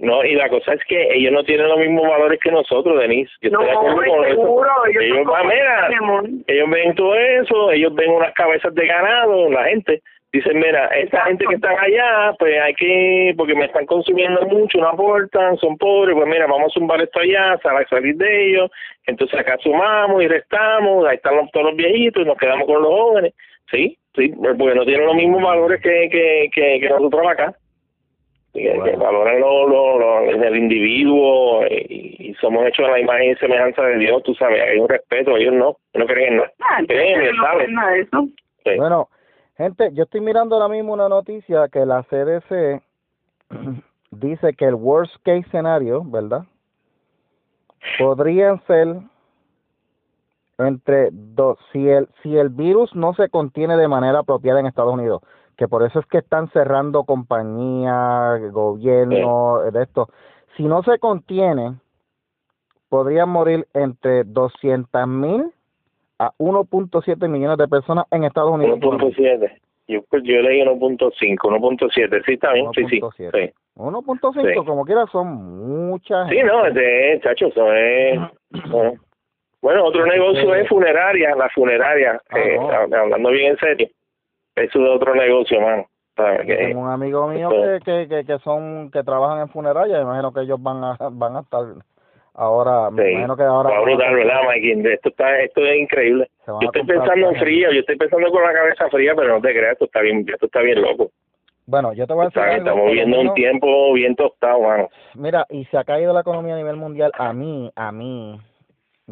No, y la cosa es que ellos no tienen los mismos valores que nosotros, Denise. Yo No, estoy de acuerdo con eso. Ellos, ah, mira, ellos ven todo eso, ellos ven unas cabezas de ganado, la gente. Dicen, mira, esta Exacto. gente que están allá, pues hay que, porque me están consumiendo mucho, no aportan, son pobres, pues mira, vamos a zumbar esto allá, sal- salir de ellos, entonces acá sumamos y restamos, ahí están los- todos los viejitos y nos quedamos con los jóvenes. Sí, sí, porque no tienen los mismos valores que, que, que, que nosotros acá. Que, que Bueno. valoran lo, lo, lo- el individuo eh, y, y somos hechos a la imagen y semejanza de Dios, tú sabes, hay un respeto, ellos no, no creen en nada. Ah, Creen, entonces no ¿sabes? creen nada de eso. Sí. Bueno, gente, yo estoy mirando ahora mismo una noticia que la CDC [CLEARS THROAT] dice que el worst case scenario, ¿verdad? Podrían ser entre dos, si el, si el virus no se contiene de manera apropiada en Estados Unidos, que por eso es que están cerrando compañías, gobierno, de esto. Si no se contiene, podrían morir entre 200 mil a 1.7 millones de personas en Estados Unidos. 1.7. Yo, pues, yo leí 1.5, 1.7. Sí, está bien, sí, sí. 1.7. Sí, 1.5, Sí. como quiera, son muchas. sí no, este, chacho, eso es... no. Bueno, otro negocio es funeraria, la funeraria, Ah, eh, no. hablando bien en serio. Eso es otro negocio, mano. tengo un amigo mío que, que, que, que son que trabajan en funeraria, imagino que ellos van a van a estar ahora, me Sí. imagino que ahora Va brutal, ¿verdad, Mikey? Esto, está, esto es increíble. Yo estoy pensando en frío, yo estoy pensando con la cabeza fría, pero no te creas, esto está bien, esto está bien loco. Bueno, yo te voy a decir estamos viviendo un tiempo bien tostado, mano. Mira, y se ha caído la economía a nivel mundial. A mí, a mí,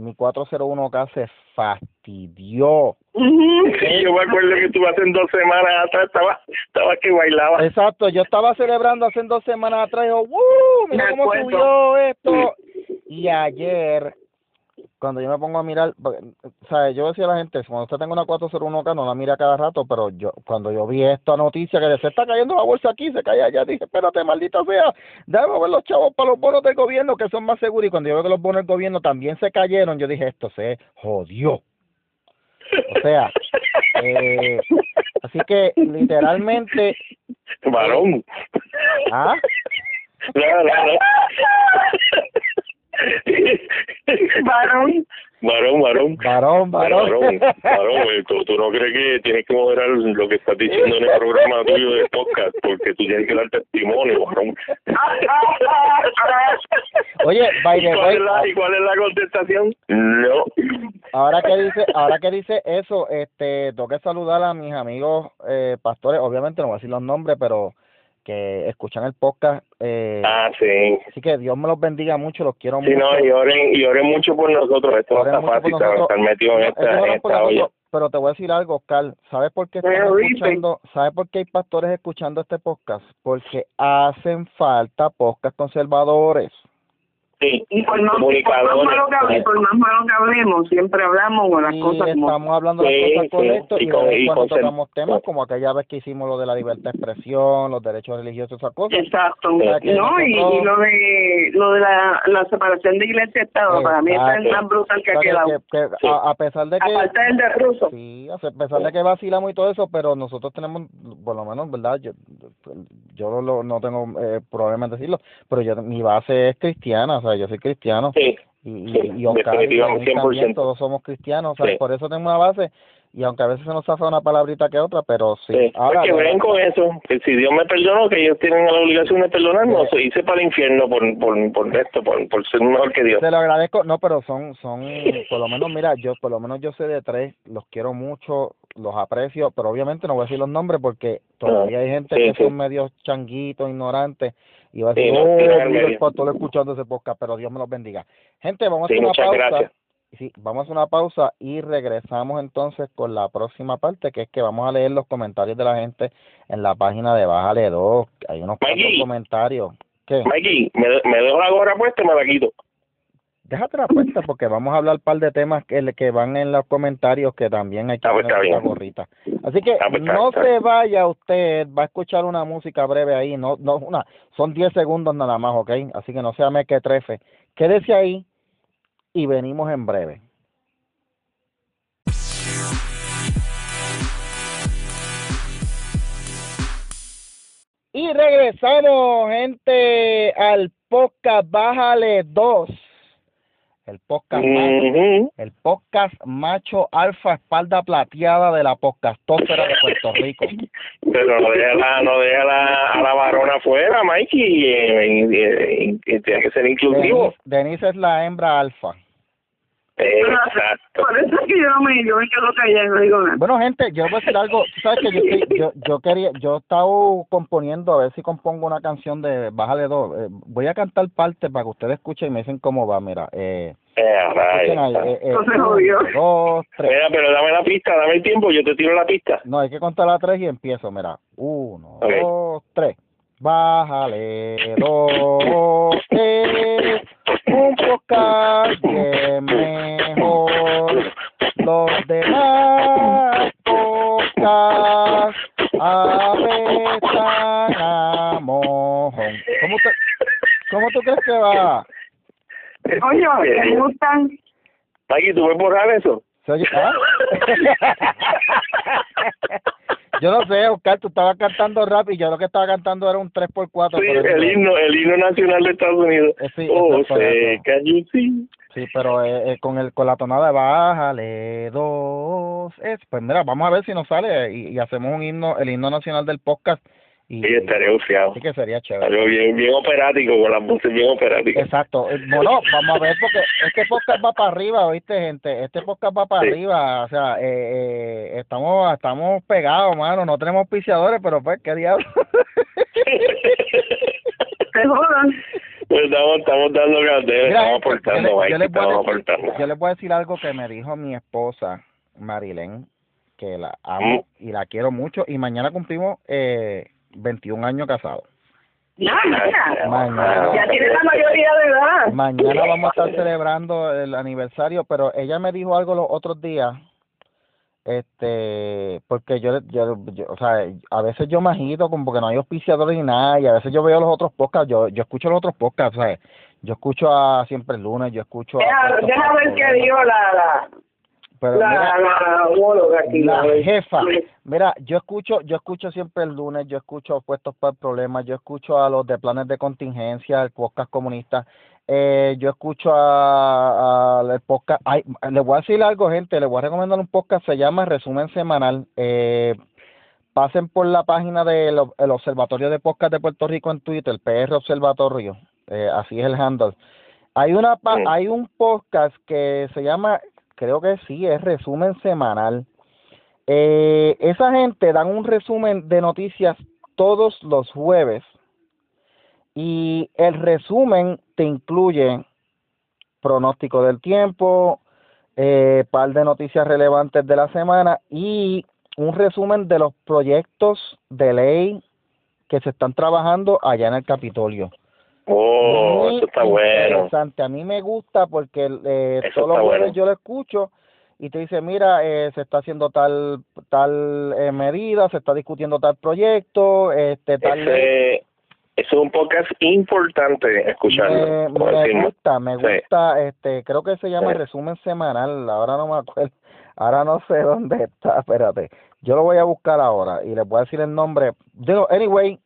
mi 401k se fastidió. Ujú. Yo me acuerdo que tú hace dos semanas atrás estaba, estaba que bailaba. Exacto, yo estaba celebrando hace dos semanas atrás, y yo, ¡Woo! Mira Me cómo acuerdo. subió esto. Y ayer, cuando yo me pongo a mirar, ¿sabes? Yo decía a la gente, cuando usted tenga una 401k, no la mira cada rato, pero yo, cuando yo vi esta noticia que se está cayendo la bolsa aquí, se cae allá, dije, espérate, maldita sea, déjame ver los chavos para los bonos del gobierno que son más seguros. Y cuando yo veo que los bonos del gobierno también se cayeron, yo dije, esto se jodió. O sea, eh, así que literalmente, Varón. ¿ah? No, no, no. [LAUGHS] Varón. Varón, varón. Varón, varón. Varón, varón, ¿tú, tú no crees que tienes que moderar lo que estás diciendo en el programa tuyo de podcast porque tú tienes que dar testimonio, varón. [LAUGHS] Oye, by ¿Y the cuál, way, es la, ¿Y cuál es la contestación? No. ahora que dice, ahora que dice eso, este, tengo que saludar a mis amigos eh, pastores, obviamente no voy a decir los nombres, pero que escuchan el podcast, eh, Ah, sí. así que Dios me los bendiga mucho, los quiero Sí, mucho. no, y oren, y oren mucho por nosotros. Esto no está fácil, estar metido en esta, en oran por esta olla. nosotros, pero te voy a decir algo, Oscar, ¿sabes por qué están escuchando, sabes por qué hay pastores escuchando este podcast? Porque hacen falta podcast conservadores. Sí, Y por más, por más malo que hable- por más malo que hablemos, siempre hablamos con las y cosas como estamos hablando de Sí, las cosas sí, correctas y y, con- y cuando con ser- tocamos temas como aquella vez que hicimos lo de la libertad de expresión, los derechos religiosos, esas cosas. Exacto. sea, que No, y, nosotros- y lo de lo de la, la separación de iglesia y Estado, para mí es el más brutal que O ha sea, que- quedado. que- que Sí. a, a pesar de que Aparte del de ruso. sí, a pesar de que vacilamos y todo eso, pero nosotros tenemos, por lo menos, ¿verdad? Yo, yo no, lo- no tengo eh, problema en decirlo, pero yo mi base es cristiana, o sea, yo soy cristiano. sí. y, Sí, definitivamente, Denis también, 100%. todos somos cristianos, o sea, Sí. por eso tenemos una base y aunque a veces se nos zafa una palabrita que otra, pero sí. Sí, Ahora, que de ven con eso, que si Dios me perdonó, que ellos tienen la obligación de perdonarnos, se hice para el infierno por, por, por esto, por, por ser mejor que Dios. Te lo agradezco, no, pero son, son, por lo menos, mira, yo, por lo menos yo sé de tres, los quiero mucho, los aprecio, pero obviamente no voy a decir los nombres porque todavía hay gente Sí, que sí. son medios changuitos, ignorantes, y va a Sí, decir, no, oh, mira el pastor escuchando ese podcast, pero Dios me los bendiga. Gente, vamos a Sí, hacer una pausa, gracias. sí, vamos a hacer una pausa y regresamos entonces con la próxima parte, que es que vamos a leer los comentarios de la gente en la página de Bájale 2. Hay unos comentarios. ¿Qué? Mikey, me, me dejo la gorra puesta y me la quito déjate la puesta [LAUGHS] porque vamos a hablar un par de temas que, que van en los comentarios que también hay que ah, pues poner la gorrita. Así que ah, pues no se vaya usted, va a escuchar una música breve ahí, no, no, una, son 10 segundos nada más, ¿ok? Así que no sea me que trefe. Quédese ahí y venimos en breve. Y regresamos, gente, al podcast Bájale 2 el podcast, macho, el podcast macho alfa espalda plateada de la podcastósfera de Puerto Rico. Pero no deja la, no deja la, a la varona afuera, Mikey, y, tiene que ser inclusivo. Denise es la hembra alfa. Exacto. Por eso es que yo me, yo me quedo callado, digo nada. Bueno, gente, yo voy a decir algo. Tú sabes que yo, yo, [LAUGHS] yo quería, yo estaba componiendo, a ver si compongo una canción de Bájale dos. Eh, voy a cantar parte para que ustedes escuchen y me dicen cómo va, mira. Eh, eh, eh, eh dos, tres. Mira, pero dame la pista, dame el tiempo, yo te tiro la pista. No, hay que contar la tres y empiezo, mira. Uno, dos, tres. Bájale dos, tres un bien mejor. Los demás podcast apretan a mojón. ¿Cómo, te, ¿Cómo tú crees que va? Oye, ¿me gustan? Aquí, ¿tú puedes borrar eso? ¿Ah? [LAUGHS] Yo no sé, Oscar, tú estabas cantando rap y yo lo que estaba cantando era un 3x4. Sí, el himno, el himno nacional de Estados Unidos. Eh, sí, oh, see? Sí, pero eh, eh, con el con la tonada de bájale dos. Es, pues mira, vamos a ver si nos sale y, y hacemos un himno, el himno nacional del podcast y, sí, estaría bufiado. Sí que sería chévere. Algo bien, bien operático, con las voces bien operáticas. Exacto. Bueno, vamos a ver, porque este podcast va para arriba, ¿oíste, gente? Este podcast va para arriba. O sea, eh, eh, estamos estamos pegados, mano. No tenemos piciadores, pero pues, ¿qué diablo? [LAUGHS] ¡Qué jodan! Pues estamos, estamos dando candela, estamos aportando, yo, les, estamos aportando. Yo les voy a decir algo que me dijo mi esposa, Marilén, que la amo mm. y la quiero mucho. Y mañana cumplimos... Eh, 21 años casado. Ya, mañana. Ya tiene la mayoría de edad. Mañana vamos a estar celebrando el aniversario, pero ella me dijo algo los otros días, este, porque yo, yo, o sea, a veces yo me agito como porque no hay auspiciadores ni nada, y a veces yo veo los otros podcasts, yo, yo escucho los otros podcasts, o sea, yo escucho a Siempre el Lunes, yo escucho a... Deja, ver qué dijo la, la, pero la, la, jefa. Mira, yo escucho, yo escucho siempre el lunes, yo escucho puestos para el problema, yo escucho a los de planes de contingencia, el podcast comunista, eh, yo escucho a, el podcast, ay, le voy a decir algo, gente, le voy a recomendar un podcast, se llama Resumen Semanal, eh, pasen por la página del Observatorio de Podcast de Puerto Rico en Twitter, PR Observatorio, eh, así es el handle. Hay una hay un podcast que se llama creo que sí, es resumen semanal. Eh, esa gente dan un resumen de noticias todos los jueves y el resumen te incluye pronóstico del tiempo, eh, par de noticias relevantes de la semana y un resumen de los proyectos de ley que se están trabajando allá en el Capitolio. Oh, eso está bueno. A mí me gusta porque eh, todos los yo lo escucho y te dice, mira, eh, se está haciendo tal tal eh, medida, se está discutiendo tal proyecto, este tal... Ese, es un podcast importante escucharlo. Me, gusta, me gusta, este, creo que se llama resumen semanal, ahora no me acuerdo, [LAUGHS] ahora no sé dónde está, espérate, yo lo voy a buscar ahora y les voy a decir el nombre. Digo, anyway,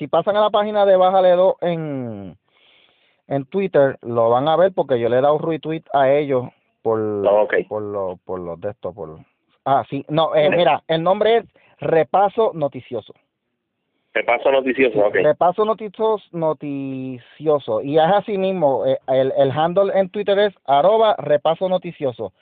si pasan a la página de Bájale 2 en, en Twitter, lo van a ver porque yo le he dado retweet a ellos por, oh, por, lo, por los de. Por, ah, sí, no, eh, mira, el nombre es Repaso Noticioso. Repaso noticioso, ok. Repaso noticioso, noticioso. Y es así mismo, eh, el, el handle en Twitter es arroba repaso noticioso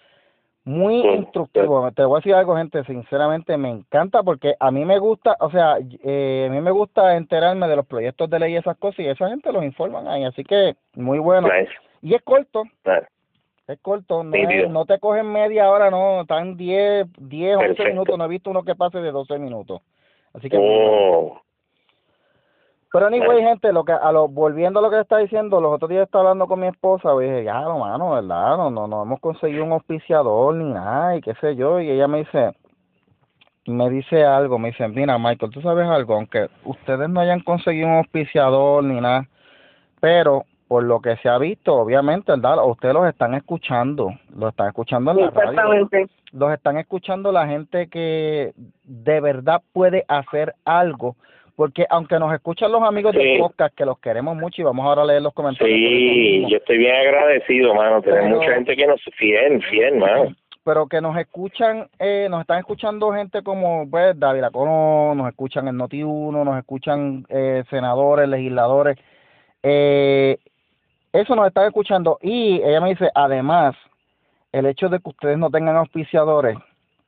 muy instructivo. Te voy a decir algo, gente, sinceramente me encanta porque a mí me gusta, o sea, eh, a mí me gusta enterarme de los proyectos de ley y esas cosas y esa gente los informan ahí, así que muy bueno. Y es corto. Es corto, no, es- no te cogen media hora, no, están 10, 10, 11 Perfecto. minutos, no he visto uno que pase de 12 minutos. Así que, Oh, pero anyway, gente, lo que, a lo, volviendo a lo que está diciendo, los otros días estaba hablando con mi esposa, y dije, ya, no, mano, ¿verdad? No, no, no hemos conseguido un auspiciador ni nada, y qué sé yo, y ella me dice, me dice algo, me dice, mira, Michael, tú sabes algo, aunque ustedes no hayan conseguido un auspiciador ni nada, pero por lo que se ha visto, obviamente, ¿verdad? Ustedes los están escuchando, los están escuchando en la radio, Exactamente. los están escuchando la gente que de verdad puede hacer algo, porque aunque nos escuchan los amigos Sí. del podcast, que los queremos mucho y vamos ahora a leer los comentarios. sí, yo estoy bien agradecido, mano. Tenemos Pero- mucha gente que nos fiel, fiel, mano. pero que nos escuchan, eh, nos están escuchando gente como pues David Colón, nos escuchan en Noti1, nos escuchan eh, senadores, legisladores, eh, eso nos están escuchando y ella me dice, además, el hecho de que ustedes no tengan auspiciadores,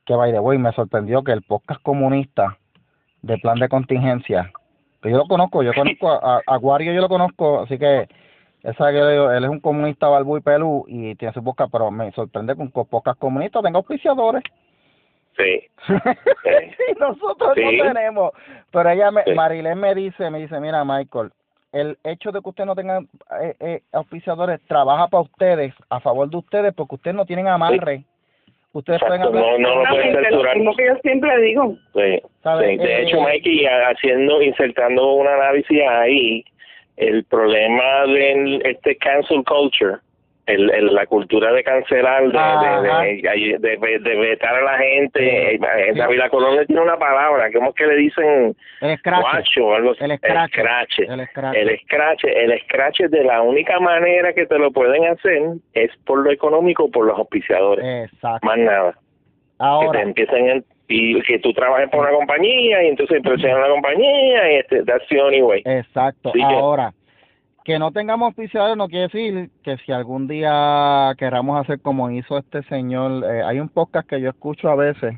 que by the way, me sorprendió que el podcast comunista de plan de contingencia, que yo lo conozco, yo conozco a, a, yo lo conozco, así que esa que él es un comunista balbú y pelú y tiene su podcast, pero me sorprende que un co- podcast comunista tenga auspiciadores. Sí. [LAUGHS] y nosotros Sí. no tenemos. Pero ella, me, Sí. Marilén me dice, me dice, mira Michael, el hecho de que usted no tengan eh, eh, auspiciadores trabaja para ustedes, a favor de ustedes, porque ustedes no tienen amarre. Ustedes pueden hablar. no, no lo pueden lo censurar. mismo que yo siempre digo. Sí. De Eh, hecho, Mikey, haciendo, insertando un análisis ahí, el problema de este cancel culture, el, el- la cultura de cancelar, de, de, vetar a la gente, Sí. eh. David La Colón tiene una palabra, ¿cómo es que le dicen? el scratch. Guacho o algo así. El scratch. El scratch. El scratch, el scratch de la única manera que te lo pueden hacer es por lo económico, por los auspiciadores, Exacto. más nada que te Ahora, empiecen en- y que tú trabajes por una compañía y entonces presionan a la compañía y este that's the only way exacto. Ahora, que no tengamos auspiciadores no quiere decir que si algún día queramos hacer como hizo este señor, eh, hay un podcast que yo escucho a veces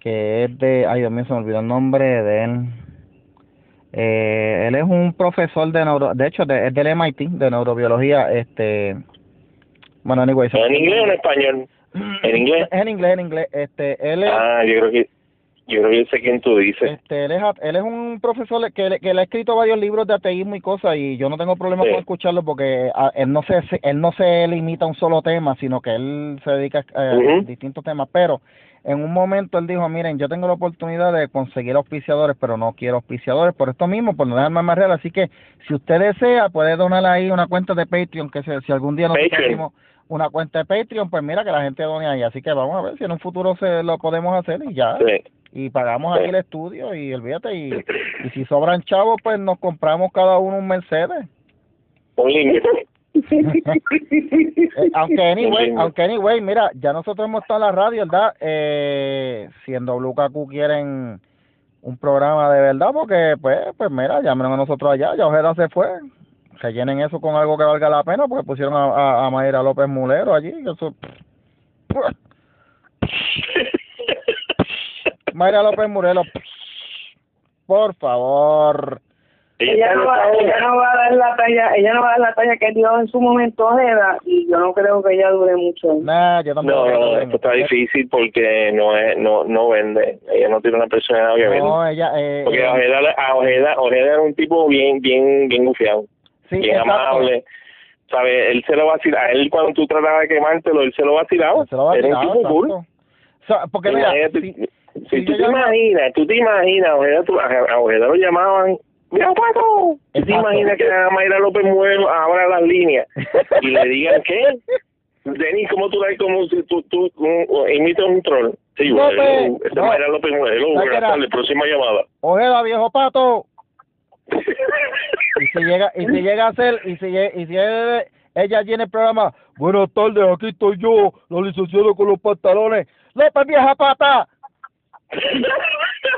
que es de, ay Dios mío, se me olvidó el nombre de él. Eh, él es un profesor de neuro, de hecho de, es del MIT de neurobiología, este, bueno, anyway, en inglés o en español [CLEARS THROAT] en inglés Es en inglés, en inglés. Este, él es, ah yo creo que yo creo que sé quién tú dices este, él es, él es un profesor que, le- que le ha escrito varios libros de ateísmo y cosas y yo no tengo problema Sí. con escucharlo porque a- él no se él no se limita a un solo tema, sino que él se dedica a Ujú. distintos temas, pero en un momento él dijo, miren, yo tengo la oportunidad de conseguir auspiciadores, pero no quiero auspiciadores por esto mismo, por no dejarme más real, así que si usted desea puede donar ahí una cuenta de Patreon, que se- si algún día Patreon. abrimos una cuenta de Patreon, pues mira que la gente done ahí, así que vamos a ver si en un futuro se lo podemos hacer y ya sí y pagamos Sí. aquí el estudio y olvídate y, y si sobran chavos pues nos compramos cada uno un Mercedes. Un límite. [LAUGHS] Eh, aunque anyway aunque anyway mira ya nosotros hemos estado en la radio verdad eh, si en WKQ quieren un programa de verdad porque pues pues mira llamen a nosotros allá ya Ojeda se fue. Que llenen eso con algo que valga la pena porque pusieron a, a, a Mayra López Mulero allí eso Mayra López Mulero por favor Ella no, va, ella no va a dar la talla, ella no va a dar la talla que dio en su momento Ojeda y yo no creo que ella dure mucho. Nah, yo tampoco no no esto está difícil porque no es no no vende ella no tiene una personalidad que vende No, ella, eh, porque eh, Ojeda, a Ojeda, Ojeda era un tipo bien bien bien gufiado sí, bien exacto. amable ¿sabes? Él se lo vacilaba, a él cuando tú tratabas de quemártelo, él se lo vacilaba. Se lo va a Era un tipo cool. O sea, porque mira, si, si, tú te imaginas, tú te imaginas, a Ojeda, lo llamaban, mira Paco, tú te imaginas que a Mayra López Muero abra las líneas [LAUGHS] y le digan, ¿qué? Denis, ¿cómo tú le como si tú, tú imitas un troll? Sí, bueno, esta. Mayra López Muero, ¿Sabes qué buenas tardes, próxima llamada. Ojeda, viejo pato, [LAUGHS] y si llega, y si llega a ser, y si, y si ella tiene el programa, buenas tardes, aquí estoy yo, la licenciada con los pantalones, López, vieja pata.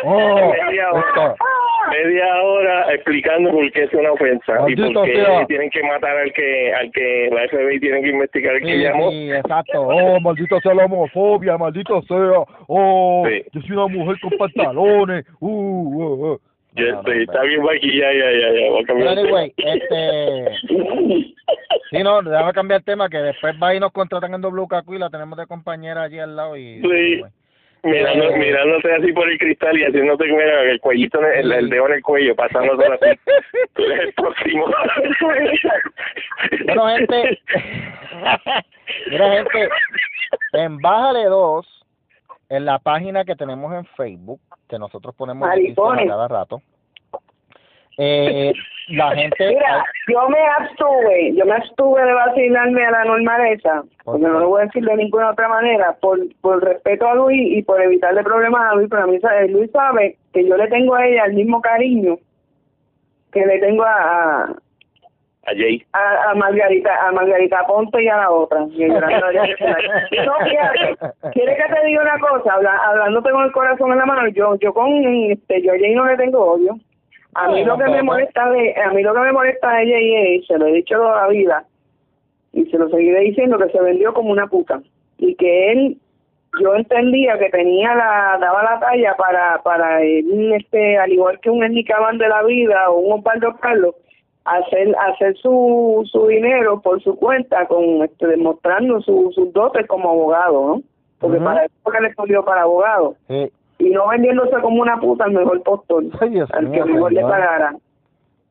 Oh, media, hora, media hora explicando por qué es una ofensa y Maldito por qué sea. tienen que matar al que al que la FBI tienen que investigar al que Sí, llamó. sí, exacto. Oh, maldita sea la homofobia, maldito sea. Oh, Sí. yo soy una mujer con pantalones. Uh, uh, uh. No, no, estoy- no, está bien, Mikey, ya, ya, ya, ya, voy a cambiar anyway, este, [LAUGHS] Sí, no, déjame cambiar el tema, que después va y nos contratan en WKQ y la tenemos de compañera allí al lado y... Sí. Mirando, Eh. mirándote así por el cristal y haciéndote mira, el cuellito, el, el dedo en el cuello, pasándote así. Tú eres [LAUGHS] el próximo. Bueno, gente, mira, gente, en Bájale 2, en la página que tenemos en Facebook, que nosotros ponemos noticias a Maricones. cada rato, eh, la [LAUGHS] gente... Mira, yo me abstuve, yo me abstuve de vacilarme a la normaleza, porque no lo voy a decir de ninguna otra manera, por, por respeto a Luis y por evitarle problemas a Luis, pero a mí sabe- Luis sabe que yo le tengo a ella el mismo cariño que le tengo a, A Jay. a, a Margarita a Margarita Ponte y a la otra. [LAUGHS] Y no, fíjate, quiere que te diga una cosa, Habla, hablándote con el corazón en la mano, yo yo con este yo a Jay no le tengo odio. A mí lo que me tampoco. molesta de a mí lo que me molesta de Jay es, se lo he dicho toda la vida y se lo seguiré diciendo que se vendió como una puta y que él yo entendía que tenía la daba la talla para para él este al igual que un Abán de la vida o un Osvaldo Carlos hacer hacer su su dinero por su cuenta con este demostrando su, sus dotes como abogado no porque Ujú. para eso que le estudió para abogado Sí. Y no vendiéndose como una puta al mejor postor Ay, Dios al mío, que mejor le pagara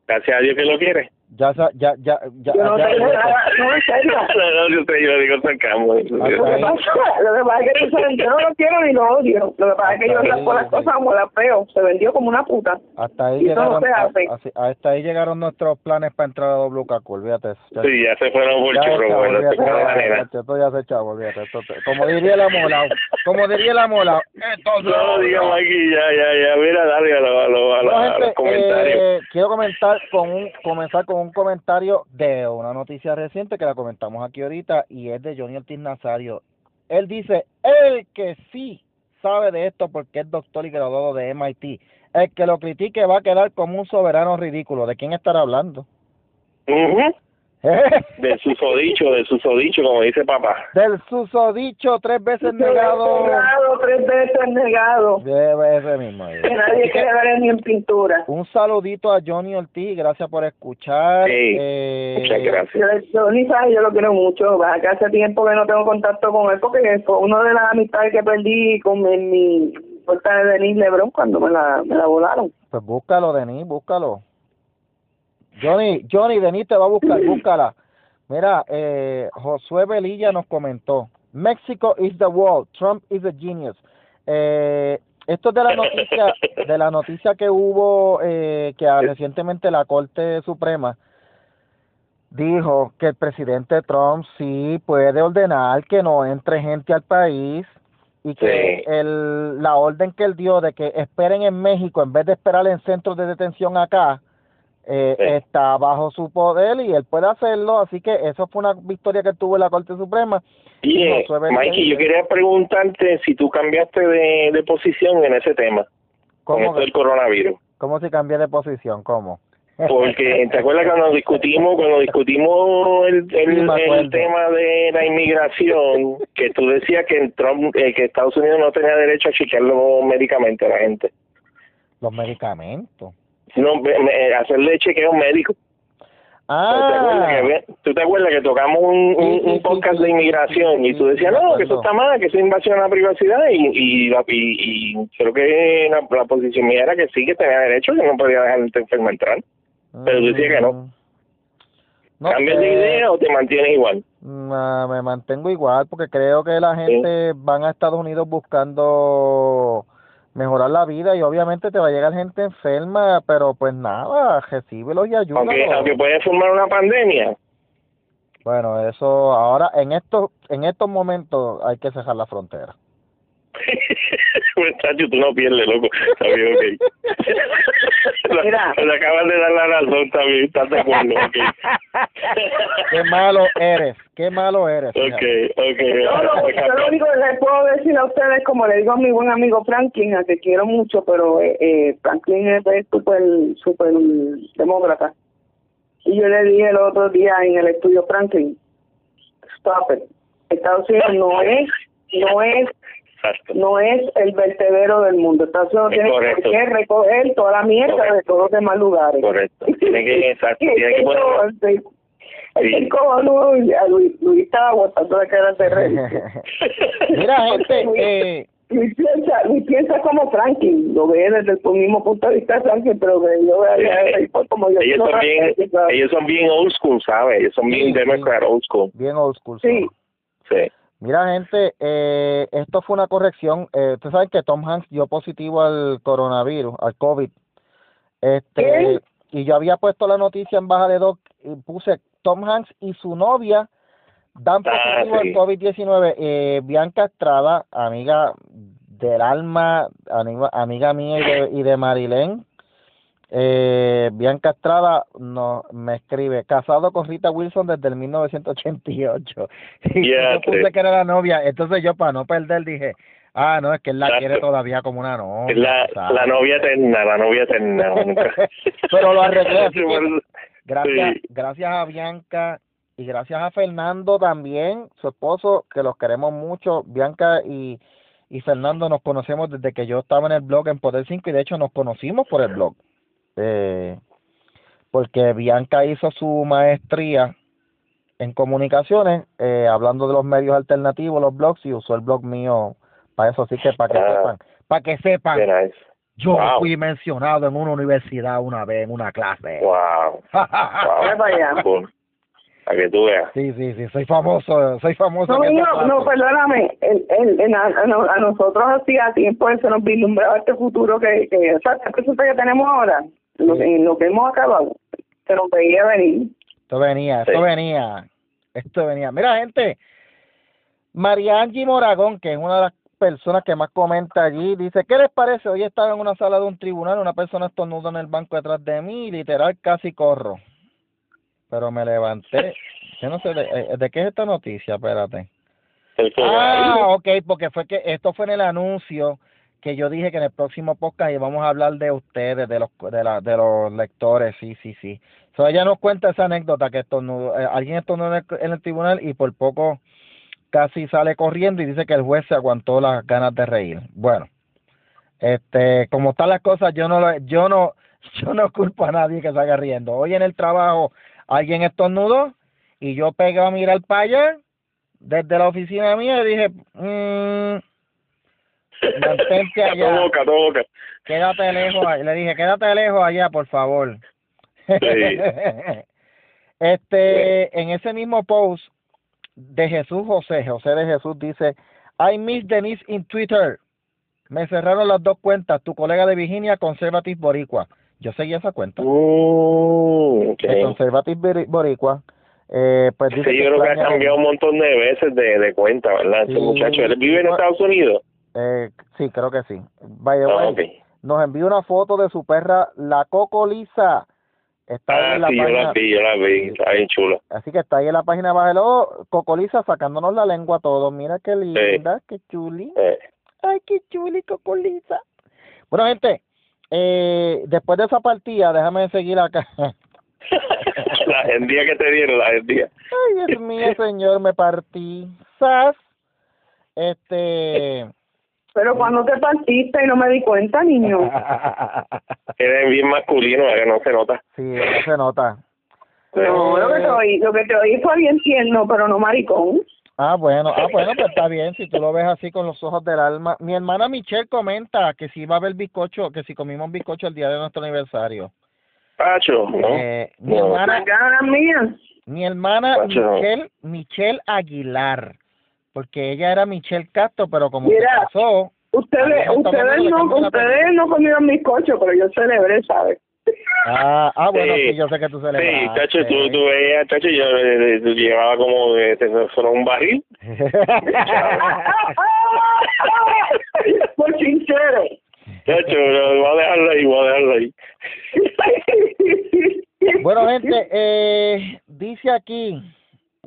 Gracias a Dios que lo quiere. Ya, sa- ya, ya, ya, yo no ya- tengo nada no en [LAUGHS] serio no, no, yo te yo digo sarcasmo. Lo que pasa, lo que pasa es que yo no lo quiero ni lo odio. Lo que pasa es que yo las cosas como las veo. Se vendió como una puta. hasta ahí y eso no llegaron, se hace. a- así- hasta ahí llegaron nuestros planes para entrar a WKQ, olvídate. Ya- Sí, ya se fueron por churro, esto ya se chavo, olvídate. esto te- como diría el amolado, como diría amolado, esto No, ya, ya, ya, mira, dale a, los comentarios. eh, quiero comentar con un, comenzar con un comentario de una noticia reciente que la comentamos aquí ahorita y es de Johnny Ortiz Nazario. Él dice, el que sí sabe de esto porque es doctor y graduado de MIT, el que lo critique va a quedar como un soberano ridículo. ¿De quién estará hablando? Ujú. [LAUGHS] Del susodicho, del susodicho, como dice papá. Del susodicho tres veces negado. Negado, tres veces negado. De ese mismo. ahí. Que nadie quiere ver ni en pintura. Un saludito a Johnny Ortiz, gracias por escuchar. Sí, Eh, Muchas gracias. Yo, ni sabe, yo lo quiero mucho. Va que hace tiempo que no tengo contacto con él porque fue una de las amistades que perdí con en mi puerta de Denise Lebron cuando me la, me la volaron. Pues búscalo, Denis, búscalo. Johnny, Johnny, Denis te va a buscar, búscala. Mira, eh, Josué Velilla nos comentó, México is the world, Trump is a genius. Eh, esto es de la noticia, de la noticia que hubo, eh, que recientemente la Corte Suprema dijo que el presidente Trump sí puede ordenar que no entre gente al país y que Sí. el, la orden que él dio de que esperen en México en vez de esperar en centros de detención acá eh, Sí. está bajo su poder y él puede hacerlo, así que eso fue una victoria que tuvo en la Corte Suprema. Y eh, Mikey, yo quería preguntarte si tú cambiaste de, de posición en ese tema, con ¿Cómo, esto del coronavirus. ¿Cómo si cambié de posición? ¿Cómo? Porque, ¿te acuerdas cuando discutimos cuando discutimos el, el, tema de la inmigración, que tú decías que en Trump, eh, que Estados Unidos no tenía derecho a chequear los medicamentos a la gente? Los medicamentos. No, me- hacerle chequeo médico. ¿Te Ah, que, tú te acuerdas que tocamos un, un, Sí, sí, un sí, podcast sí, de sí, inmigración sí, y tú sí, decías, no, que eso está mal, que eso es invasión a la privacidad y, y, la- y, y creo que la, la posición mía era que sí, que tenía derecho, que no podía dejar a esta enferma entrar. Pero tú decías que no. mm, no ¿Cambias de idea o te mantienes igual? Nah, me mantengo igual porque creo que la gente van a Estados Unidos buscando mejorar la vida y obviamente te va a llegar gente enferma, pero pues nada, recíbelos y ayúdalos. Aunque, aunque puede formar una pandemia. Bueno, eso ahora en estos en estos momentos hay que cerrar la frontera. [LAUGHS] Muchacho, tú no pierdes, loco. Está bien, ok. [LAUGHS] Mira. Le acabas de dar la razón, está bien, estás de acuerdo, ok. [LAUGHS] Qué malo eres, qué malo eres. Ok, ok. Yo lo, yo lo único que les puedo decir a ustedes, como le digo a mi buen amigo Franklin, a que quiero mucho, pero eh, eh, Franklin es es súper súper demócrata. Y yo le dije el otro día en el estudio Franklin, stop it. Estados Unidos no es, no es, Exacto. no es el vertedero del mundo. Estados Unidos Es tiene correcto. que recoger toda la mierda Correcto. de todos los demás lugares. Correcto. Tiene que, [LAUGHS] exacto, tiene que poner, Entonces, El no, Luis, Luis estaba botando la cara de [LAUGHS] Mira, [LAUGHS] gente, eh, Luis piensa, Luis piensa como Franklin, lo ve desde el mismo punto de vista Franklin, pero yo veo como yo. Ellos, son bien, ellos son bien old school, ¿sabes? Ellos son bien democrat old school. Bien old school. Sí. Sí. Mira, gente, eh, esto fue una corrección. Eh, Ustedes saben que Tom Hanks dio positivo al coronavirus, al COVID. Este, y yo había puesto la noticia en baja de doc y puse Tom Hanks y su novia dan ah, positivo al COVID-19. Eh, Bianca Estrada, amiga del alma, amiga, mía y de, y de Marilén, eh, Bianca Estrada no, me escribe, casado con Rita Wilson desde el 1988. [LAUGHS] Y yo puse que era la novia, entonces yo para no perder dije, ah, no, es que él la quiere todavía como una novia. La, la novia eterna, la novia eterna. [LAUGHS] Pero lo arreglé. [LAUGHS] gracias, gracias a Bianca y gracias a Fernando también, su esposo, que los queremos mucho. Bianca y, y Fernando nos conocemos desde que yo estaba en el blog en Poder 5 y de hecho nos conocimos por el blog eh, porque Bianca hizo su maestría en comunicaciones, eh, hablando de los medios alternativos, los blogs, y usó el blog mío para eso, así que para que ah. sepan, para que sepan, yo fui mencionado en una universidad una vez, en una clase. Wow. [LAUGHS] wow. a que tú veas. Sí, sí, sí, soy famoso, soy famoso. No, no, no, perdóname, el, el, a, a, nosotros hacía tiempo se nos vislumbraba este futuro que, que o sea, que tenemos ahora lo, lo que hemos acabado, se nos veía venir. Esto venía, esto venía, esto venía. Mira, gente, María Angie Moragón, que es una de las personas que más comenta allí, dice, ¿qué les parece? Hoy estaba en una sala de un tribunal, una persona estornuda en el banco detrás de mí literal casi corro. Pero me levanté. Yo no sé, ¿de, eh, ¿de qué es esta noticia? Espérate. Ah, ok, porque fue que esto fue en el anuncio que yo dije que en el próximo podcast íbamos a hablar de ustedes, de los de, la, de los lectores, sí, sí, sí. So, ella nos cuenta esa anécdota que estornudó, eh, alguien estornudó en el, en el tribunal y por poco casi sale corriendo y dice que el juez se aguantó las ganas de reír. Bueno, este, como están las cosas, yo no, yo no, [LAUGHS] yo no culpo a nadie que salga riendo. Hoy en el trabajo alguien estornudó y yo pegué a mirar para allá desde la oficina mía y dije, mmm, Mantente [LAUGHS] allá. Boca, boca. Quédate lejos. Le dije, quédate lejos allá, por favor. [LAUGHS] este, en ese mismo post de Jesús José, José de Jesús dice, I miss Denise in Twitter. Me cerraron las dos cuentas. Tu colega de Virginia, Conservative Boricua. Yo seguí esa cuenta. Uh, Conservative Boricua. Eh, pues dice yo creo que ha cambiado un montón de veces de, de cuenta, ¿verdad? Ese muchacho, él vive en Estados Unidos. Eh, sí, creo que sí. Vaya, ah, Nos envió una foto de su perra, la Coco Lisa. Está ah, en la página. yo la vi, yo la vi, está bien chula. Así que está ahí en la página Coco Cocolisa sacándonos la lengua a todos. Mira qué linda, qué chuli. Ay, qué chuli, Cocolisa. Bueno, gente, eh, después de esa partida, déjame seguir acá. [LAUGHS] la día que te dieron, la día. Ay, Dios mío, señor, me partí. ¿Sas? Este. Pero cuando te partiste y no me di cuenta, niño. [LAUGHS] Eres bien masculino, que no se nota. Sí, no se nota. No, lo que te oí, lo que te oí fue bien tierno, pero no maricón. Ah, bueno, ah, bueno, pues está bien, si tú lo ves así con los ojos del alma. Mi hermana Michelle comenta que si va a haber bizcocho, que si comimos bizcocho el día de nuestro aniversario. Pacho, ¿no? Eh, mi hermana, mía. Mi hermana Michelle, Michelle Aguilar porque ella era Michelle Castro, pero como se casó... Ustedes, ustedes, no, ustedes no comieron bizcocho, pero yo celebré, ¿sabes? Ah, ah, bueno, sí, yo sé que tú celebras. Sí, Chacho, tú, tú veías, Chacho, yo eh, llevaba como de, de, solo un barril. [LAUGHS] Por sincero. Chacho, voy a dejarlo ahí, voy a dejarlo ahí. bueno, gente, eh, dice aquí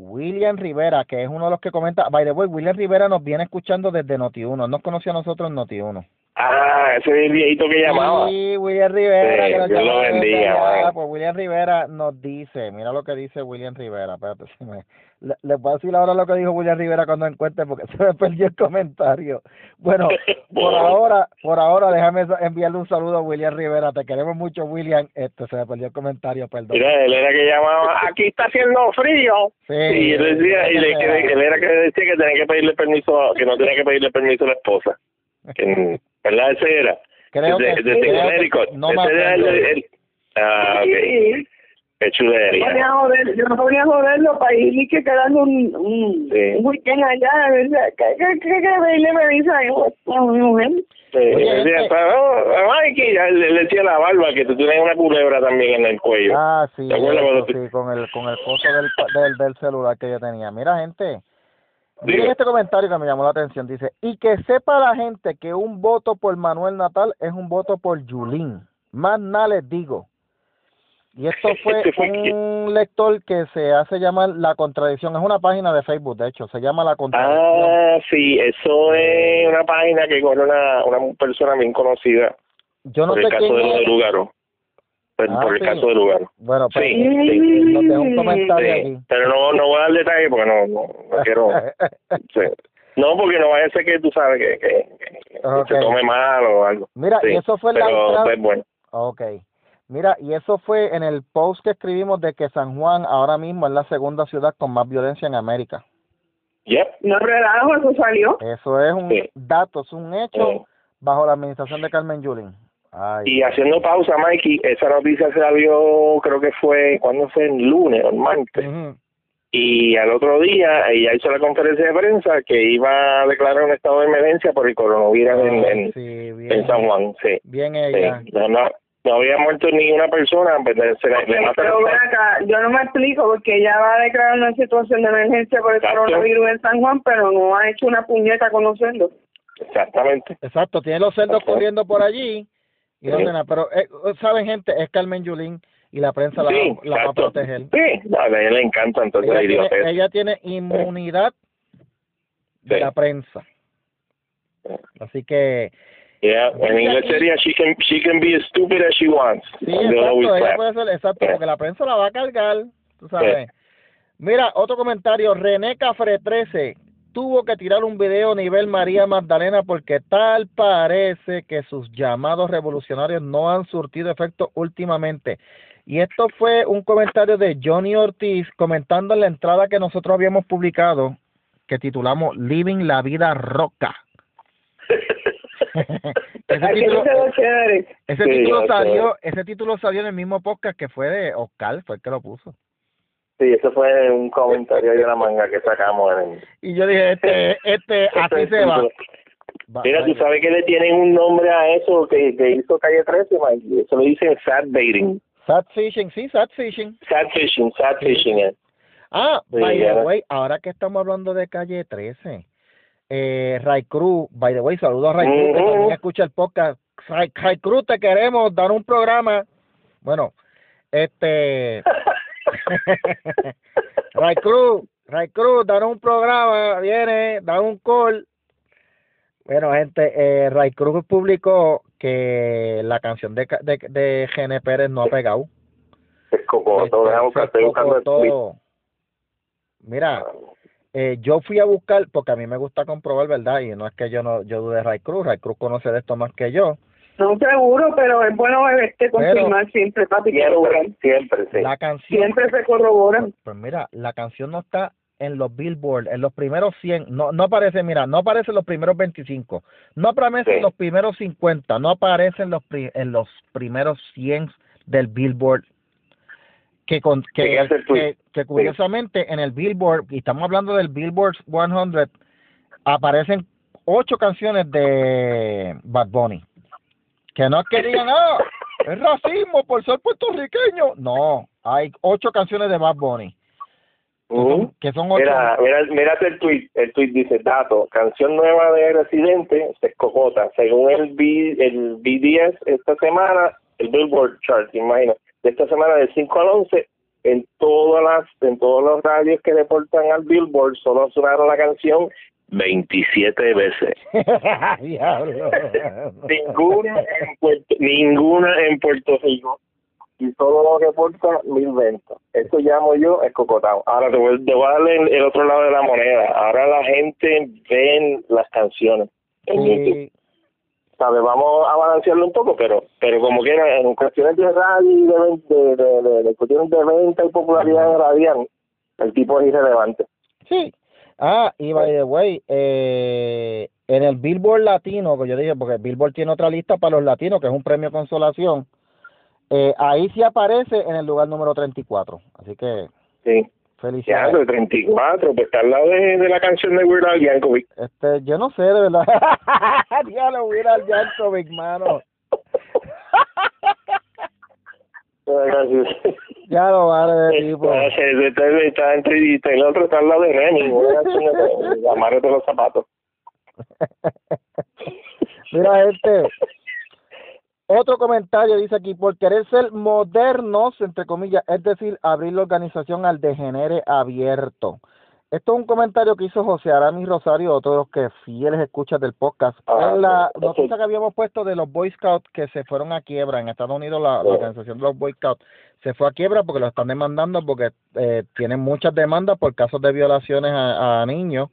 William Rivera, que es uno de los que comenta, by the way, William Rivera nos viene escuchando desde Noti1, nos conoció a nosotros en Noti1. Ah, ese es el viejito que llamaba. Sí, William Rivera. Sí, que Dios lo bendiga, allá. Pues William Rivera nos dice, mira lo que dice William Rivera, espérate, si me, le, le puedo decir ahora lo que dijo William Rivera cuando encuentre porque [LAUGHS] se me perdió el comentario. Bueno, [LAUGHS] por ahora, por ahora déjame enviarle un saludo a William Rivera, te queremos mucho William, este se me perdió el comentario, perdón. Mira, él era que llamaba, aquí está haciendo frío. Sí, y él decía, y le- que- él era que decía que tenía que pedirle permiso, que no tenía que pedirle permiso a la esposa. Que, [LAUGHS] ¿Verdad? Ese era. creo Desde- que, desde creo que- Connecticut. no me Ese era el, el- Ah, ok. Sí, Qué yo chulería. podía joder, yo no podía joderlo para ir y que quedando un, un, Sí. un weekend allá. ¿Qué, qué, qué, qué pedirle permiso a a mi mujer? Sí, Oye, decía, este- oh, Mikey, ya le, le decía la barba que tú tienes una culebra también en el cuello. Ah, sí, ¿Te acuerdas eso, cuando tú- sí, con el con el coso del, del del celular que yo tenía. Mira, gente, miren este comentario que me llamó la atención. Dice, y que sepa la gente que un voto por Manuel Natal es un voto por Yulín. Más nada les digo. Y esto [LAUGHS] fue Este fue un lector que se hace llamar La Contradicción. Es una página de Facebook, de hecho, se llama La Contradicción. Ah, sí, eso es una página que corre una, una persona bien conocida yo no por sé el caso quién de es. Lugaro. Por, Ah, por el sí. caso de Lugaro. Bueno, pues Sí, sí. nos dejó un comentario Sí, aquí. pero no, no voy a dar detalles porque no, no, no [LAUGHS] quiero. sí. No, porque no vaya a ser que tú sabes que, que, se tome mal o algo. Mira, Sí, y eso fue la pero, entrada- pues, bueno. Ok. Mira, y eso fue en el post que escribimos de que San Juan ahora mismo es la segunda ciudad con más violencia en América. Yep. No relajo, eso salió. Eso es un Sí. dato, es un hecho Sí. bajo la administración de Carmen Yulín. Ay, Y haciendo pausa, Mikey, esa noticia se la vio, creo que fue, ¿cuándo fue? El lunes o el martes. Y al otro día ella hizo la conferencia de prensa que iba a declarar un estado de emergencia por el coronavirus en, Ay, en, sí, bien, en San Juan. Sí, bien sí. ella. No, no, no había muerto ni una persona, pues, se le, le mataron. Pero ven acá, yo no me explico porque ella va a declarar una situación de emergencia por el Exacto. coronavirus en San Juan, pero no ha hecho una puñeta conocerlo. Exactamente. Exacto, tiene los cerdos corriendo por allí. Pero, eh, ¿saben, gente? Es Carmen Yulín y la prensa la, Sí, la va a proteger. Sí, a ella le encanta entonces Ella la tiene, idiotez. ella tiene inmunidad de Sí. la prensa. Así que Yeah, en inglés sería she can, she can be as stupid as she wants. Sí, exacto, ella puede ser, exacto, Yeah. porque la prensa la va a cargar, tú sabes. Mira, otro comentario, René Cafre 13 tuvo que tirar un video nivel María Magdalena porque tal parece que sus llamados revolucionarios no han surtido efecto últimamente. Y esto fue un comentario de Johnny Ortiz comentando en la entrada que nosotros habíamos publicado que titulamos Living la vida roca. [LAUGHS] ese título, ese salió, ese título salió en el mismo podcast que fue de Oscar, fue el que lo puso. Sí, eso fue un comentario de la manga que sacamos en el... Y yo dije, este, este, [LAUGHS] así se va. Mira, tú sabes que le tienen un nombre a eso que, que hizo Calle 13, Mike. Eso lo dicen sad baiting. Sad fishing, sí, sad fishing. Sad fishing, sad fishing. eh. Ah, Sí, by the way, ahora que estamos hablando de calle 13, eh, Ray Cruz, by the way, saludos a Ray Cruz, que Ujú. también escucha el podcast. Ray, Ray Cruz, te queremos dar un programa. Bueno, este. [LAUGHS] [LAUGHS] Ray Cruz, Ray Cruz, dar un programa, viene, da un call. Bueno, gente, eh, Ray Cruz publicó que la canción de, Ca- de, de Gene Pérez no ha pegado. Es como todo, Este, buscar, se estoy buscando el tweet. cocotó. Mira, eh, yo fui a buscar, porque a mí me gusta comprobar, ¿verdad? Y no es que yo no yo dude de Ray Cruz, Ray Cruz conoce de esto más que yo. No seguro, pero es bueno este confirmar siempre, papi, Siempre, siempre, sí. La canción, siempre se corrobora. pues mira, la canción no está en los Billboard, en los primeros 100, no no aparece, mira, no aparece en los primeros 25, no aparece Sí. en los primeros 50, no aparece en los pri- en los primeros 100 del Billboard. Que, con, que, Sí, ese es el que, tweet. que curiosamente en el Billboard, y estamos hablando del Billboard 100, aparecen ocho canciones de Bad Bunny. Que no es que digan, ah, es racismo por ser puertorriqueño. No, hay ocho canciones de Bad Bunny. Ujú. que son ocho. Mira, mira, mírate el tweet. El tweet dice, dato, canción nueva de Residente, se escojota. Según el, B, el BDS esta semana, el Billboard Chart, imagina, de esta semana del 5 al 11, en todas las, en todos los radios que reportan al Billboard, solo sonaron la canción 27 veces. [LAUGHS] Ninguna en Puerto, ninguna en Puerto Rico. Y solo lo reporta mil ventas. Esto llamo yo el cocotado. Ahora te voy, te voy a darle el, el otro lado de la moneda. Ahora la gente ve las canciones en YouTube. ¿Sabe? Vamos a balancearlo un poco, pero pero como quiera, en cuestiones de radio de, de, de, de- de cuestiones de venta y popularidad radial, el tipo es irrelevante. Sí. Ah, y by the way, eh, en el Billboard Latino, que yo dije, porque Billboard tiene otra lista para los latinos, que es un premio consolación, eh, ahí sí aparece en el lugar número 34. Así que Sí. Ya, felicidades. de 34, pues está al lado de, de la canción de Weird Al Yankovic. Este, yo no sé, de verdad. [LAUGHS] Diablo, mira al Yankovic, mano. [LAUGHS] Ya lo vale de tipo. Está, entre está el otro está al lado de Remy. Amárrate los zapatos. Mira, este. Otro comentario dice aquí, por querer ser modernos, entre comillas, es decir, abrir la organización al degenere abierto. Esto es un comentario que hizo José Aramis Rosario, otro de los que fieles escuchas del podcast. Ah, en la noticia que habíamos puesto de los Boy Scouts que se fueron a quiebra en Estados Unidos, la, la Oh. organización de los Boy Scouts se fue a quiebra porque lo están demandando porque eh, tienen muchas demandas por casos de violaciones a, a niños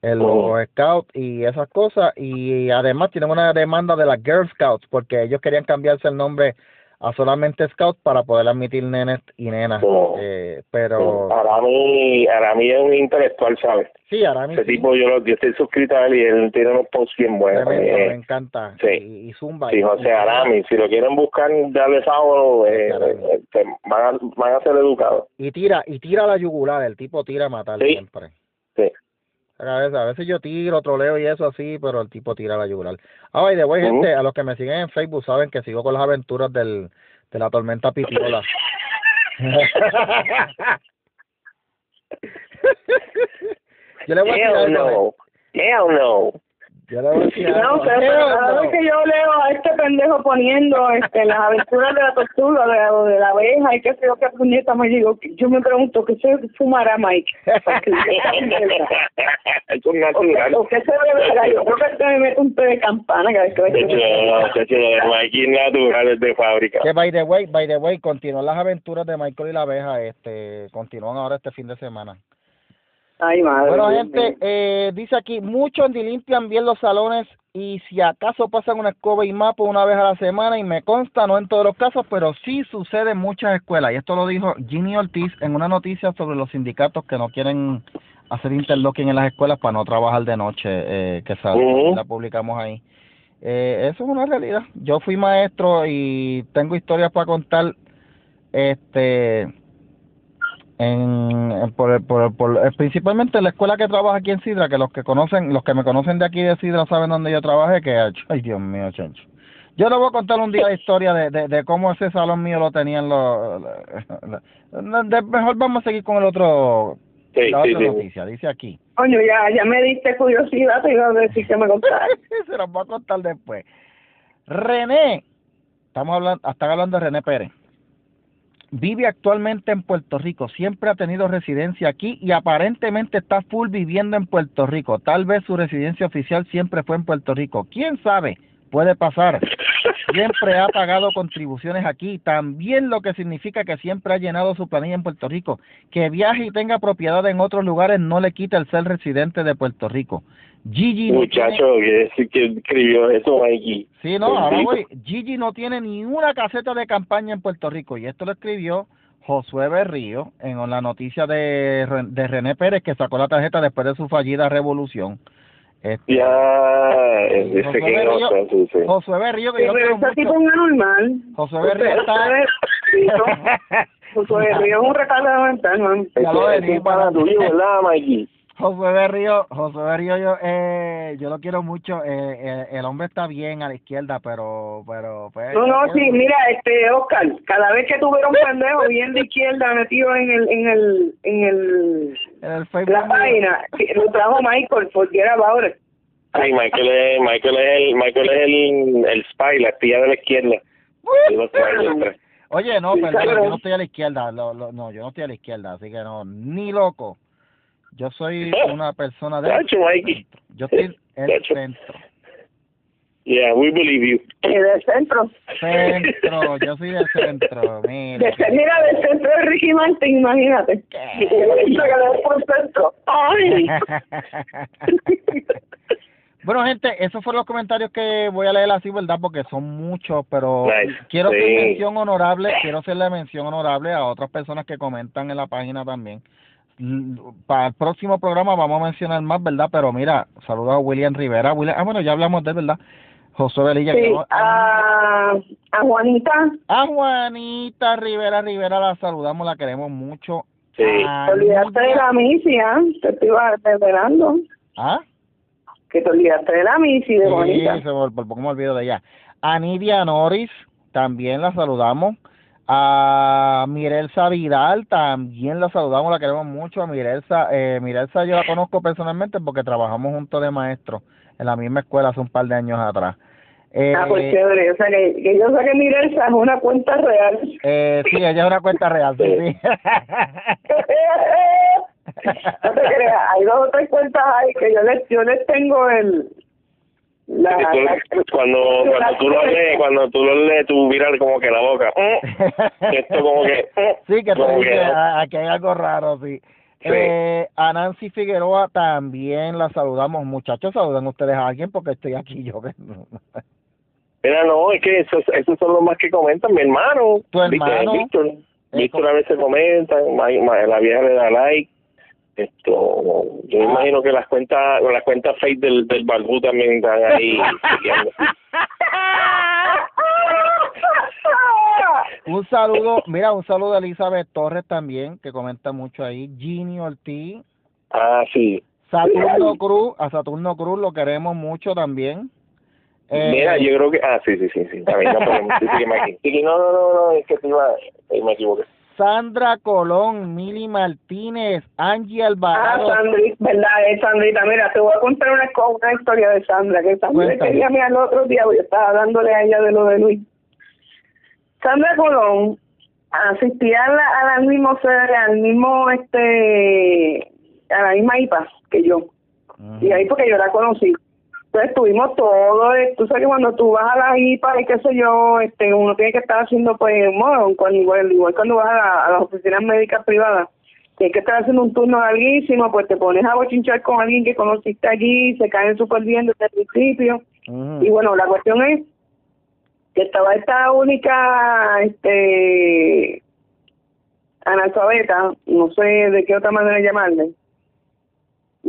en los Oh. Scouts y esas cosas y además tienen una demanda de las Girl Scouts porque ellos querían cambiarse el nombre a solamente Scouts para poder admitir nenes y nenas Oh. eh, pero Arami, Arami es un intelectual, ¿sabes? sí ahora mismo Ese tipo, yo, lo- yo estoy suscrito a él y él tiene unos posts bien buenos. tremendo, Eh, me encanta sí. y, y Zumba Sí, José Arami, si lo quieren buscar, darle sábado, eh, Arami. eh, eh, van, a, van a ser educados. y tira y tira la yugular el tipo tira a matar Sí. siempre Sí. A veces, a veces yo tiro, troleo y eso así, pero el tipo tira la yugular. Ah, y de buena Ujú. gente, a los que me siguen en Facebook saben que sigo con las aventuras del, de la tormenta pitiola. [LAUGHS] yo le voy a decir Hell algo, no. Hell no. Yo le voy a. No pero cada no. vez que yo leo a este pendejo poniendo este, las aventuras de la tortuga de, la- de la abeja y qué sé yo qué puñeta, me digo, yo me pregunto, ¿qué se fumará Mike? es un ¿O qué, natural. o qué se beberá? Yo creo que este me mete un té de campana cada vez que ve De hecho, de hecho, lo de Mikey es natural, es de fábrica. Que by the way, by the way, continúan las aventuras de Michael y la abeja, este, continúan ahora este fin de semana. Ay, madre. Bueno, gente, eh, dice aquí, muchos ni limpian bien los salones y si acaso pasan una escoba y mapa una vez a la semana y me consta, no en todos los casos, pero sí sucede en muchas escuelas. Y esto lo dijo Ginny Ortiz en una noticia sobre los sindicatos que no quieren hacer interlocking en las escuelas para no trabajar de noche, eh, que sale, Ujú. la publicamos ahí. Eh, eso es una realidad. Yo fui maestro y tengo historias para contar, este, en, en- por, por, por- principalmente en la escuela que trabaja aquí en Sidra, que los que conocen, los que me conocen de aquí de Sidra saben dónde yo trabajé, que ay Dios mío, chencho. Yo le voy a contar un día la historia de, de, de cómo ese salón mío lo tenían los... lo- de- mejor vamos a seguir con el otro... Sí, la sí, otra sí. noticia, dice aquí. Coño, ya, ya me diste curiosidad, te iba a decir que me contaras. [LAUGHS] Se los voy a contar después. René, estamos hablando, están hablando de René Pérez. Vive actualmente en Puerto Rico, siempre ha tenido residencia aquí y aparentemente está full viviendo en Puerto Rico. Tal vez su residencia oficial siempre fue en Puerto Rico. ¿Quién sabe? Puede pasar. Siempre ha pagado contribuciones aquí, también lo que significa que siempre ha llenado su planilla en Puerto Rico. Que viaje y tenga propiedad en otros lugares no le quita el ser residente de Puerto Rico. Gigi no tiene- Muchacho, que, que escribió eso, Mikey. Sí, no, ahora voy. Gigi no tiene ni una caseta de campaña en Puerto Rico y esto lo escribió Josué Berrío en la noticia de, de René Pérez que sacó la tarjeta después de su fallida revolución. Este, Ya, Sí, ese Josué que no Berrío- sé, sí, sí. Josué Berrío que Sí, yo pero ese tipo es un anormal. Josué Berrío está... [LAUGHS] Josué Berrío es un recargo mental, man. Ya lo es venía un pana tuyo, ¿verdad, Mikey? Josué Berrío, Josué Berrío yo, eh, yo lo quiero mucho. Eh, eh, el hombre está bien a la izquierda, pero, pero, pues, No, no, sí, mira, este, Oscar, cada vez que tuviera un [LAUGHS] pendejo bien de izquierda metido en el, en el, en el, en el Facebook la página, lo trajo Michael, forget about it. Sí, Michael es, Michael es el, Michael es el, el spy, la espía de la izquierda. Oye, no, perdón, yo no estoy a la izquierda, lo, lo- no, yo no estoy a la izquierda, así que no, ni loco. Yo soy [LAUGHS] una persona de... Chacho, Mikey. Yo estoy en [LAUGHS] el centro. Yeah, we believe you. Y del centro. Centro, yo soy del centro, [LAUGHS] mira. De- mira, del centro de Ricky Martin, imagínate. Que le por centro. ¡Ay! Bueno, gente, esos fueron los comentarios que voy a leer así, ¿verdad? Porque son muchos, pero Nice, quiero hacer sí. mención honorable, quiero hacerle mención honorable a otras personas que comentan en la página también. Para el próximo programa vamos a mencionar más, ¿verdad? Pero mira, saludos a William Rivera. William, ah, bueno, ya hablamos de él, ¿verdad? José Velilla. Sí, no- a, a Juanita, a Juanita Rivera Rivera la saludamos, la queremos mucho. Sí. A olvidaste de la misi, ¿ah? Te estoy esperando. ¿Ah? Que te olvidaste de la misi de Sí, Juanita. me, por poco me olvido de ella. A Nidia Norris, también la saludamos. A Mirelsa Vidal, también la saludamos, la queremos mucho. A Mirelsa, eh, Mirelsa yo la conozco personalmente porque trabajamos juntos de maestro en la misma escuela hace un par de años atrás. Eh, Ah, pues chévere. O sea, que, que yo sé que Mirelsa es una cuenta real. eh, sí, ella es una cuenta real, sí, sí. [LAUGHS] no te creas, hay dos o tres cuentas ahí que yo les, yo les tengo el... La, Que tú- la- cuando cuando tú lo lees, cuando tú lo lees, tú miras como que la boca. mm, [LAUGHS] Esto como que... mm, Sí, que como. "Ah, aquí hay algo raro, sí. Sí. Eh, a Nancy Figueroa también la saludamos. Muchachos, saluden ustedes a alguien porque estoy aquí yo. que Mira, no, es que esos, esos son los más que comentan. Mi hermano, Tu hermano. Víctor, Eh, Víctor a veces comenta, Ma- Ma- la vieja le da like. Esto, yo Ah. imagino que las cuentas, las cuentas fake del, del Balbú también están ahí. [LAUGHS] Un saludo, mira, un saludo a Elizabeth Torres también, que comenta mucho ahí. Ginny Ortiz, ah, sí. Saturno Cruz, a Saturno Cruz lo queremos mucho también. Eh, Mira, yo creo que, ah, sí, sí, sí, sí, también [LAUGHS] no, no, no, no, es que te iba, eh, me equivoqué. Sandra Colón, Mili Martínez, Angie Ah, Alvarado. Sandrita, verdad, es Sandrita. Mira, te voy a contar una, una historia de Sandra, que Sandra quería mí al otro día, yo estaba dándole a ella de lo de Luis. Sandra Colón asistía a la, a la mismo al mismo, este, a la misma IPA que yo. Y ahí porque yo la conocí. Entonces tuvimos todo, eh, tú sabes que cuando tú vas a la IPA y qué sé yo, este, uno tiene que estar haciendo pues, bueno, cuando, igual, igual cuando vas a, la- a las oficinas médicas privadas, tienes que estar haciendo un turno larguísimo, pues te pones a bochinchar con alguien que conociste allí, se caen súper bien desde el principio. Y bueno, la cuestión es que estaba esta única, este, analfabeta, no sé de qué otra manera llamarle,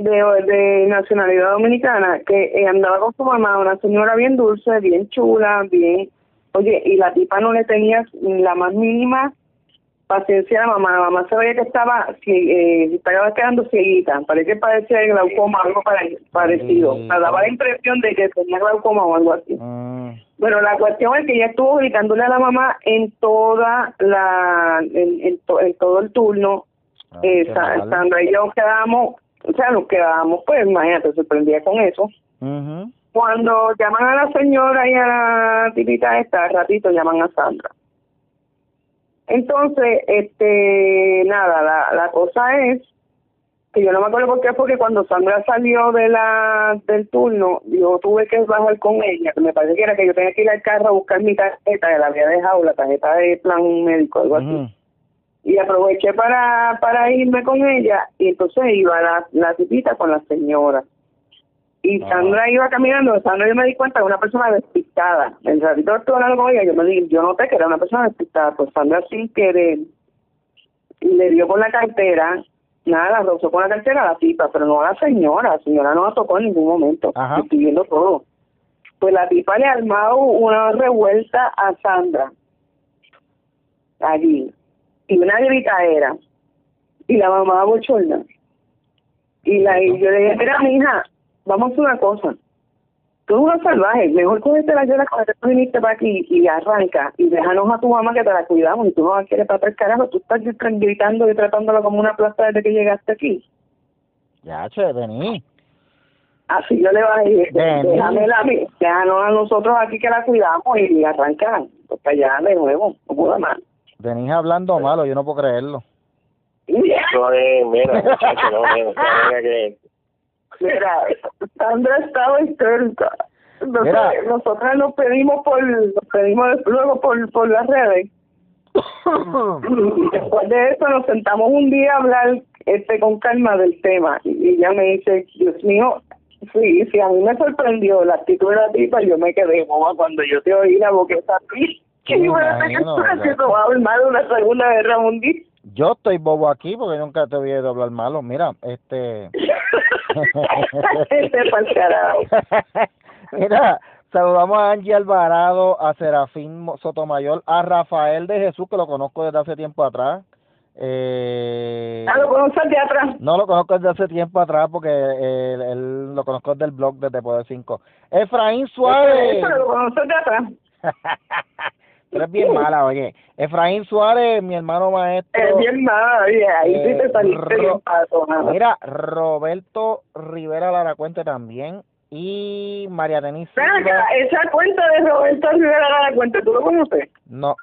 de, de nacionalidad dominicana, que eh, andaba con su mamá, una señora bien dulce, bien chula, bien, oye, y la tipa no le tenía la más mínima paciencia a la mamá, la mamá se veía que estaba, eh, estaba quedando cieguita, parece que parecía glaucoma, algo pare- parecido, me daba la impresión de que tenía glaucoma o algo así. Mm. Bueno, la cuestión es que ella estuvo gritándole a la mamá en toda la, en, en, to- en todo el turno. Ah, Eh. Sandra y yo quedamos, o sea, nos quedábamos, pues imagínate, sorprendida con eso. Cuando llaman a la señora y a la tipita esta, al ratito llaman a Sandra. Entonces, este, nada, la, la cosa es que yo no me acuerdo por qué, porque cuando Sandra salió de la del turno, yo tuve que bajar con ella, que me parece que era que yo tenía que ir al carro a buscar mi tarjeta, que la había dejado, la tarjeta de plan médico, algo así. Y aproveché para para irme con ella y entonces iba la, la tipita con la señora y Ah. Sandra iba caminando Sandra yo me di cuenta de una persona despistada el ratito estuve hablando con ella yo me di, yo noté que era una persona despistada pues Sandra sin querer le dio con la cartera nada la rozó con la cartera a la tipa pero no a la señora la señora no la tocó en ningún momento Ajá. Estoy viendo todo pues la tipa le ha armado una revuelta a Sandra allí y una gritadera y la mamá bochorna. Y la y yo le dije mira mija vamos a hacer una cosa. Tú eres una salvaje mejor cógete la llora cuando tú viniste para aquí y arranca y déjanos a tu mamá que te la cuidamos y tú no la quieres para el carajo tú estás gritando y tratándola como una plaza desde que llegaste aquí Ya, che, vení. así yo le bajé déjame la déjanos a nosotros aquí que la cuidamos y arrancan pues para allá de nuevo no puedo más Venís hablando malo, yo no puedo creerlo. Eso es, mira, [LAUGHS] muchacho, no, mira, no que... Mira, Sandra estaba histérica. Mira. nosotras nos pedimos por, nos pedimos luego por, por las redes. [COUGHS] Después de eso nos sentamos un día a hablar este con calma del tema. Y ella me dice, Dios mío, sí, sí, a mí me sorprendió la actitud de la tipa, yo me quedé boba cuando yo te oí la boqueta así. Que va a armar una segunda guerra mundial. Yo estoy bobo aquí porque nunca te he oído hablar malo. Mira, este... [LAUGHS] este carajo. [LAUGHS] Mira, saludamos a Angie Alvarado, a Serafín Sotomayor, a Rafael de Jesús, que lo conozco desde hace tiempo atrás. Eh, Ah, lo conoces de atrás. no lo conozco desde hace tiempo atrás porque eh, él, él lo conozco del blog desde Poder 5. Efraín Suárez. Eso lo conoces de atrás. [LAUGHS] Tú eres bien mala, oye. Efraín Suárez, mi hermano maestro. Es bien nada, oye, ahí sí te Eh, saliste bien nada. Mira, Roberto Rivera Lara Cuente también. Y María Denise. Esa cuenta de Roberto Rivera la cuenta, ¿tú lo conoces? No.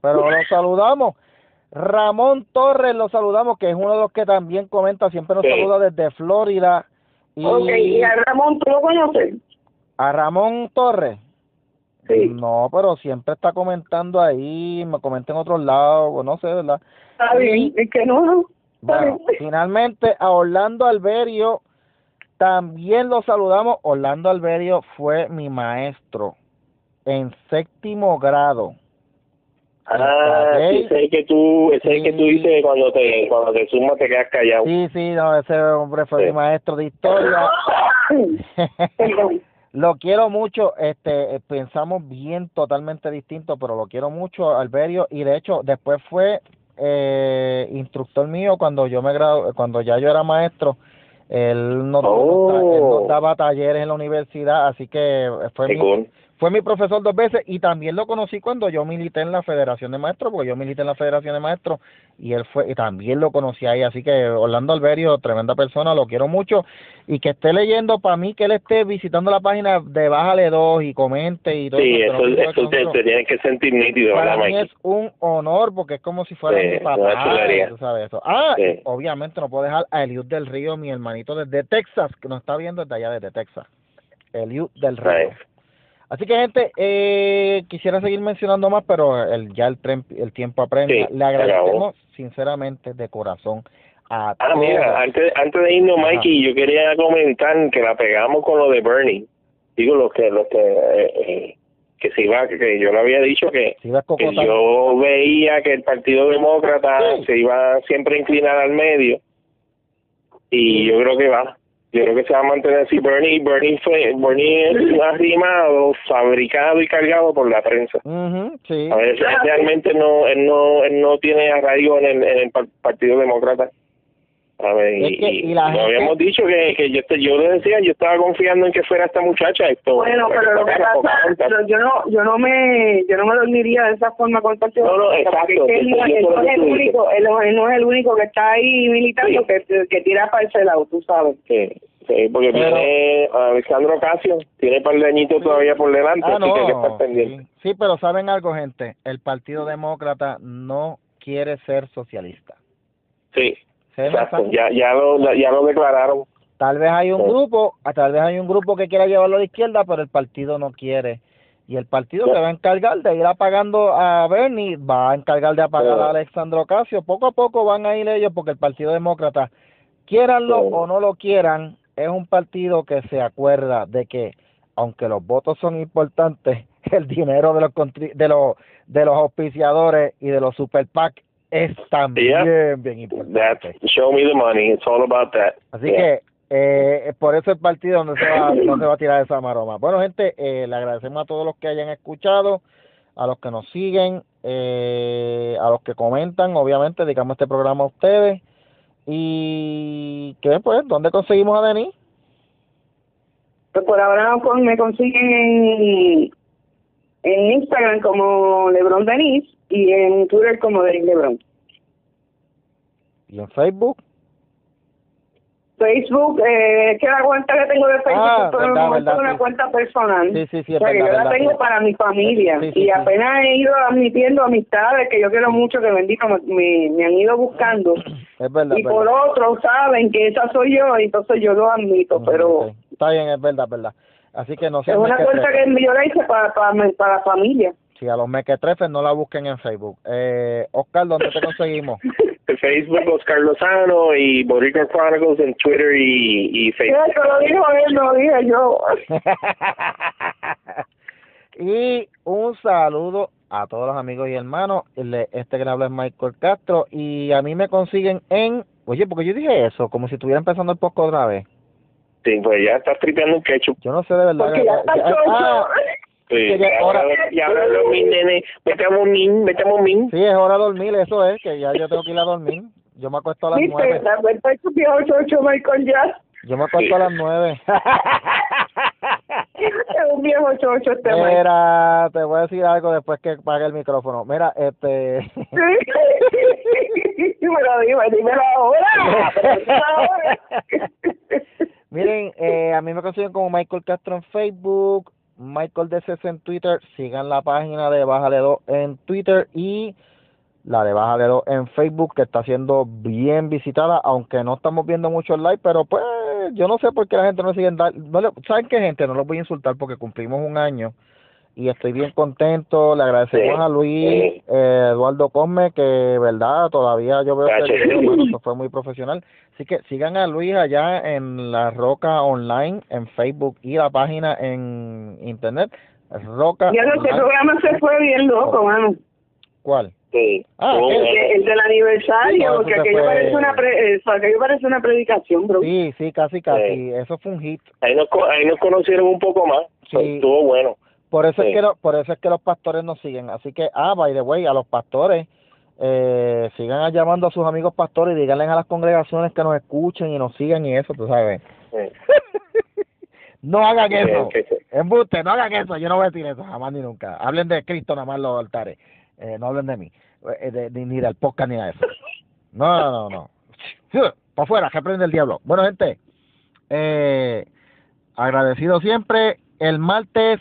Pero lo saludamos. Ramón Torres lo saludamos, que es uno de los que también comenta, siempre nos Sí. saluda desde Florida. Y Ok, y a Ramón, ¿tú lo conoces? a Ramón Torres. Sí. No, pero siempre está comentando ahí, me comenta en otros lados, o no sé, ¿verdad? Está bien, es que no, no. Bueno, finalmente a Orlando Alberio también lo saludamos. Orlando Alberio fue mi maestro en séptimo grado. Ah, sí, ese es que tú, ese es que tú dices cuando te, cuando te sumas te quedas callado. Sí, sí, no, ese hombre fue Sí. mi maestro de historia. [LAUGHS] Lo quiero mucho, este, eh, pensamos bien totalmente distinto, pero lo quiero mucho, Alberio, y de hecho después fue eh, instructor mío cuando yo me gradu cuando ya yo era maestro, él nos, Oh. él daba talleres en la universidad, así que fue Qué mi, cool. Fue mi profesor dos veces y también lo conocí cuando yo milité en la Federación de Maestros, porque yo milité en la Federación de Maestros y él fue y también lo conocí ahí, así que Orlando Alberio, tremenda persona, lo quiero mucho y que esté leyendo para mí que él esté visitando la página de Bájale 2 y comente y todo Sí, eso, eso te, te tienes que sentir nítido, Para ¿verdad, mí es un honor porque es como si fuera Sí, mi papá, chulería. tú sabes eso. Ah, Sí. obviamente no puedo dejar a Eliud del Río, mi hermanito desde Texas, que nos está viendo desde allá desde Texas. Eliud del Río. Nice. Así que gente, eh, quisiera seguir mencionando más, pero el, ya el, tren- el tiempo. Sí, Le agradecemos sinceramente de corazón a Ah, todos. mira, antes, antes de irnos, Ajá. Mikey, yo quería comentar que la pegamos con lo de Bernie. Digo, los que, los que, eh, eh, que se iba, que yo le había dicho que, que yo veía que el Partido Demócrata Sí. se iba siempre a inclinar al medio y yo creo que va. Yo creo que se va a mantener así. Bernie, Bernie, fue, Bernie es arrimado, fabricado y cargado por la prensa. Ujú, sí. A ver, realmente no, él no, él no tiene arraigo en el, en el par- Partido Demócrata. A ver, y, Es que- y y la lo gente- habíamos dicho que, que yo, te- yo le decía, yo estaba confiando en que fuera esta muchacha. Esto, Bueno, pero lo que pasa, pero yo no, yo no me, yo no me dormiría de esa forma con el partido. No, no, exacto, es que él, no, no es el único, él, no- él no es el único que está ahí militando que, que tira para ese lado, tú sabes. Sí, sí, porque Pero- tiene a Alexandro Casio, tiene un par de añitos todavía por delante, Ah, así que hay que estar no. pendiente. Sí. Sí, pero saben algo, gente. El Partido Demócrata no quiere ser socialista. Sí, ¿Se exacto, ya, ya, lo, ya lo declararon. Tal vez hay un Sí. grupo, ah, tal vez hay un grupo que quiera llevarlo a la izquierda, pero el partido no quiere. Y el partido se va a encargar de ir apagando a Bernie, va a encargar de apagar Sí. a Alexandro Ocasio. Poco a poco van a ir ellos porque el Partido Demócrata, quieranlo o no lo quieran, es un partido que se acuerda de que, aunque los votos son importantes, [LAUGHS] el dinero de los contri- de los de los auspiciadores y de los super PAC es también Yeah. bien importante. That's, show me the money, it's all about that. Así Yeah. que eh, por eso el partido no se va, no se va a tirar esa maroma. Bueno, gente, eh, le agradecemos a todos los que hayan escuchado, a los que nos siguen, eh, a los que comentan, obviamente, dedicamos este programa a ustedes. Y que pues, ¿dónde conseguimos a Denis? Pues por ahora con- me consiguen en, en Instagram como Lebron Denis y en Twitter como Denis Lebron. Y en Facebook. Facebook, eh, es que la cuenta que tengo de Facebook Ah, es verdad, verdad, una sí. cuenta personal. Sí, sí, sí, o es sea, que verdad, yo la tengo para mi familia y apenas he ido admitiendo amistades que yo quiero mucho que bendito me, me, han ido buscando Es verdad. y es por otro saben que esa soy yo y entonces yo lo admito, pero. Está bien, es verdad, es verdad. Así que no es sean una cuenta que yo la hice para, para, para la familia. Sí, a los mequetrefes no la busquen en Facebook. Eh, Oscar, ¿dónde te conseguimos? [LAUGHS] En Facebook, Oscar Lozano y Boricua Chronicles en Twitter y, y Facebook. Que lo dijo él, no lo dije yo. [LAUGHS] y un saludo a todos los amigos y hermanos. Este que le habla es Michael Castro. Y a mí me consiguen en. Oye, porque yo dije eso, como si estuviera empezando el poco otra vez. Sí, pues ya estás tripeando un ketchup. Yo no sé de verdad. Porque ya está Ah. Sí, Que ya- y ahora, y ahora los min, nene, vete a min, vete a min. Sí, es hora de dormir, eso es, que ya yo tengo que ir a dormir. Yo me acuesto a las ¿Viste? nueve. La cuenta de tu viejo chocho Michael Jazz. Yo me acuesto a las nueve. [LAUGHS] Es un viejo chocho este. Mira, te voy a decir algo después que pague el micrófono. Mira, este. Ahora. pero dímelo ahora. Miren, eh, a mí me consiguen como Michael Castro en Facebook, Michael DCS en Twitter. Sigan la página de Bájale 2 en Twitter y la de Bájale 2 en Facebook, que está siendo bien visitada, aunque no estamos viendo muchos likes, pero pues yo no sé por qué la gente no sigue. dar- No le- ¿Saben qué, gente? No los voy a insultar porque cumplimos un año y estoy bien contento. Le agradecemos Sí, a Luis sí. eh, Eduardo Cosme, que verdad todavía yo veo sí. bueno, fue muy profesional. Así que sigan a Luis allá en La Roca Online, en Facebook y la página en internet. Roca. Ya no programa se fue bien loco, mano. ¿Cuál? Sí. Ah, bueno. El, el del aniversario, porque aquello fue- parece una pre, eso, aquello parece una predicación, bro. Sí, sí, casi, casi. Sí. Eso fue un hit. Ahí nos, ahí nos conocieron un poco más. Sí. Estuvo bueno. Por eso Sí. es que lo- por eso es que los pastores nos siguen. Así que, ah, by the way, a los pastores eh, sigan llamando a sus amigos pastores y díganle a las congregaciones que nos escuchen y nos sigan y eso, tú sabes. Sí. [LAUGHS] no hagan Sí, eso. Embuste, no hagan eso. Yo no voy a decir eso jamás ni nunca. Hablen de Cristo nada más los altares. Eh, no hablen de mí. Eh, de- ni, ni del podcast ni nada de eso. No, no, no, no. [LAUGHS] Para afuera, que prende el diablo. Bueno, gente, eh, agradecido siempre. El martes,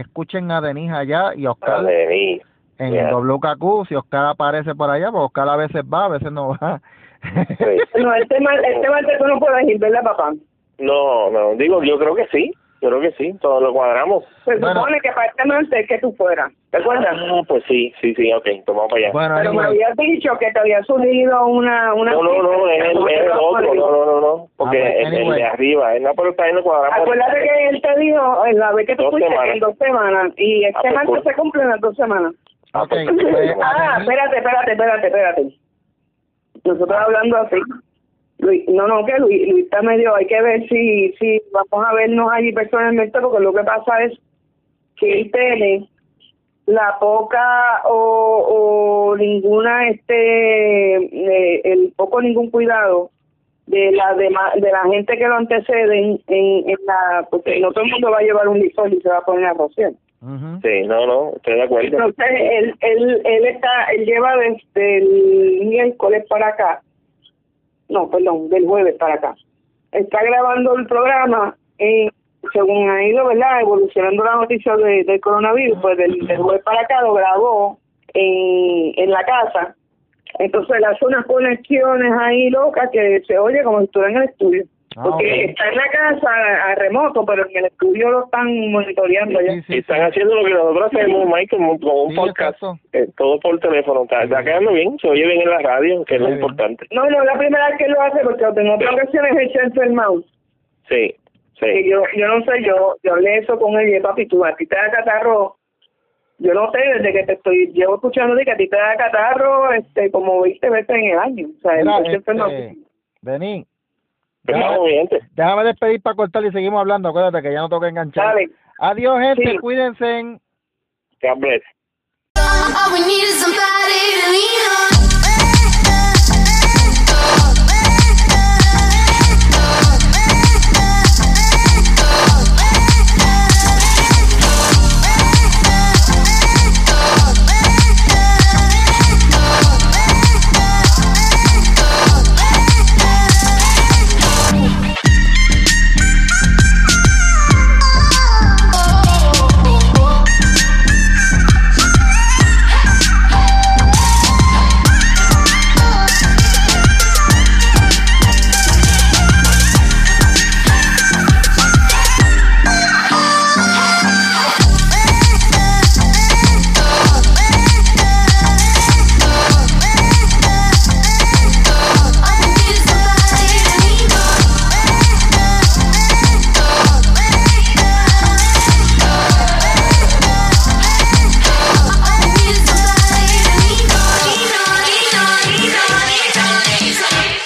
escuchen a Denise allá y Oscar Madre mía. en ya. WKQ. Si Oscar aparece por allá, pues Oscar a veces va, a veces no va. Sí. No, este mal, este mal tú no puedes ir, ¿verdad, papá? No, no, digo, yo creo que sí. Yo creo que sí, todos lo cuadramos. Se Bueno. supone que para este martes que tú fueras, ¿te acuerdas? Ah, pues sí, sí, sí, ok, tomamos para allá. bueno, Pero me habías dicho que te había surgido una... una no, no, no, es el, es el otro, no, no, no, no, porque Ah, pues, el, de arriba, el no, pero está en lo cuadramos. Acuérdate que él te dijo en la vez que tú fuiste semanas. en dos semanas y este Ah, pues, martes cool. se cumplen las dos semanas. ok, pues, [LAUGHS] pues, ah, a Denise- espérate, espérate, espérate, espérate. Nosotros hablando así. Luis, no, no, que Luis, Luis está medio, hay que ver si, si vamos a vernos allí personalmente, porque lo que pasa es que él tiene la poca o, o ninguna, este, eh, el poco ningún cuidado de la de, de la gente que lo anteceden en, en la, porque Sí. no todo el mundo va a llevar un lisol y se va a poner a rociar. Sí, no, no, estoy de acuerdo. Entonces él, él, él está, él lleva desde el miércoles para acá, no, perdón, del jueves para acá. Está grabando el programa, eh, según ha ido, ¿verdad? Evolucionando la noticia de, del coronavirus, pues del, del jueves para acá lo grabó en, en la casa. Entonces él hace unas conexiones ahí locas que se oye como si estuviera en el estudio. Ah, Porque está en la casa a, a remoto, pero en el estudio lo están monitoreando ya. Sí, sí, están sí. haciendo lo que nosotros hacemos, Michael, como como un Sí, podcast, eh, todo por teléfono. Está, está quedando bien, se oye bien en la radio, que es lo bien. importante. No, no es la primera vez que lo hace porque en otras ocasiones él se ha enfermado. Sí, Que yo, yo no sé, yo, yo hablé eso con él y papi, tú a ti te da catarro. Yo no sé, desde que te estoy, llevo escuchando de que a ti te da catarro este como 20 veces en el año. O sea, Mira, se enferma. este, Denis, Pero déjame, no, despedir para cortar y seguimos hablando. Acuérdate que ya no toca enganchar. Dale. Adiós, gente. Sí. Cuídense. God bless.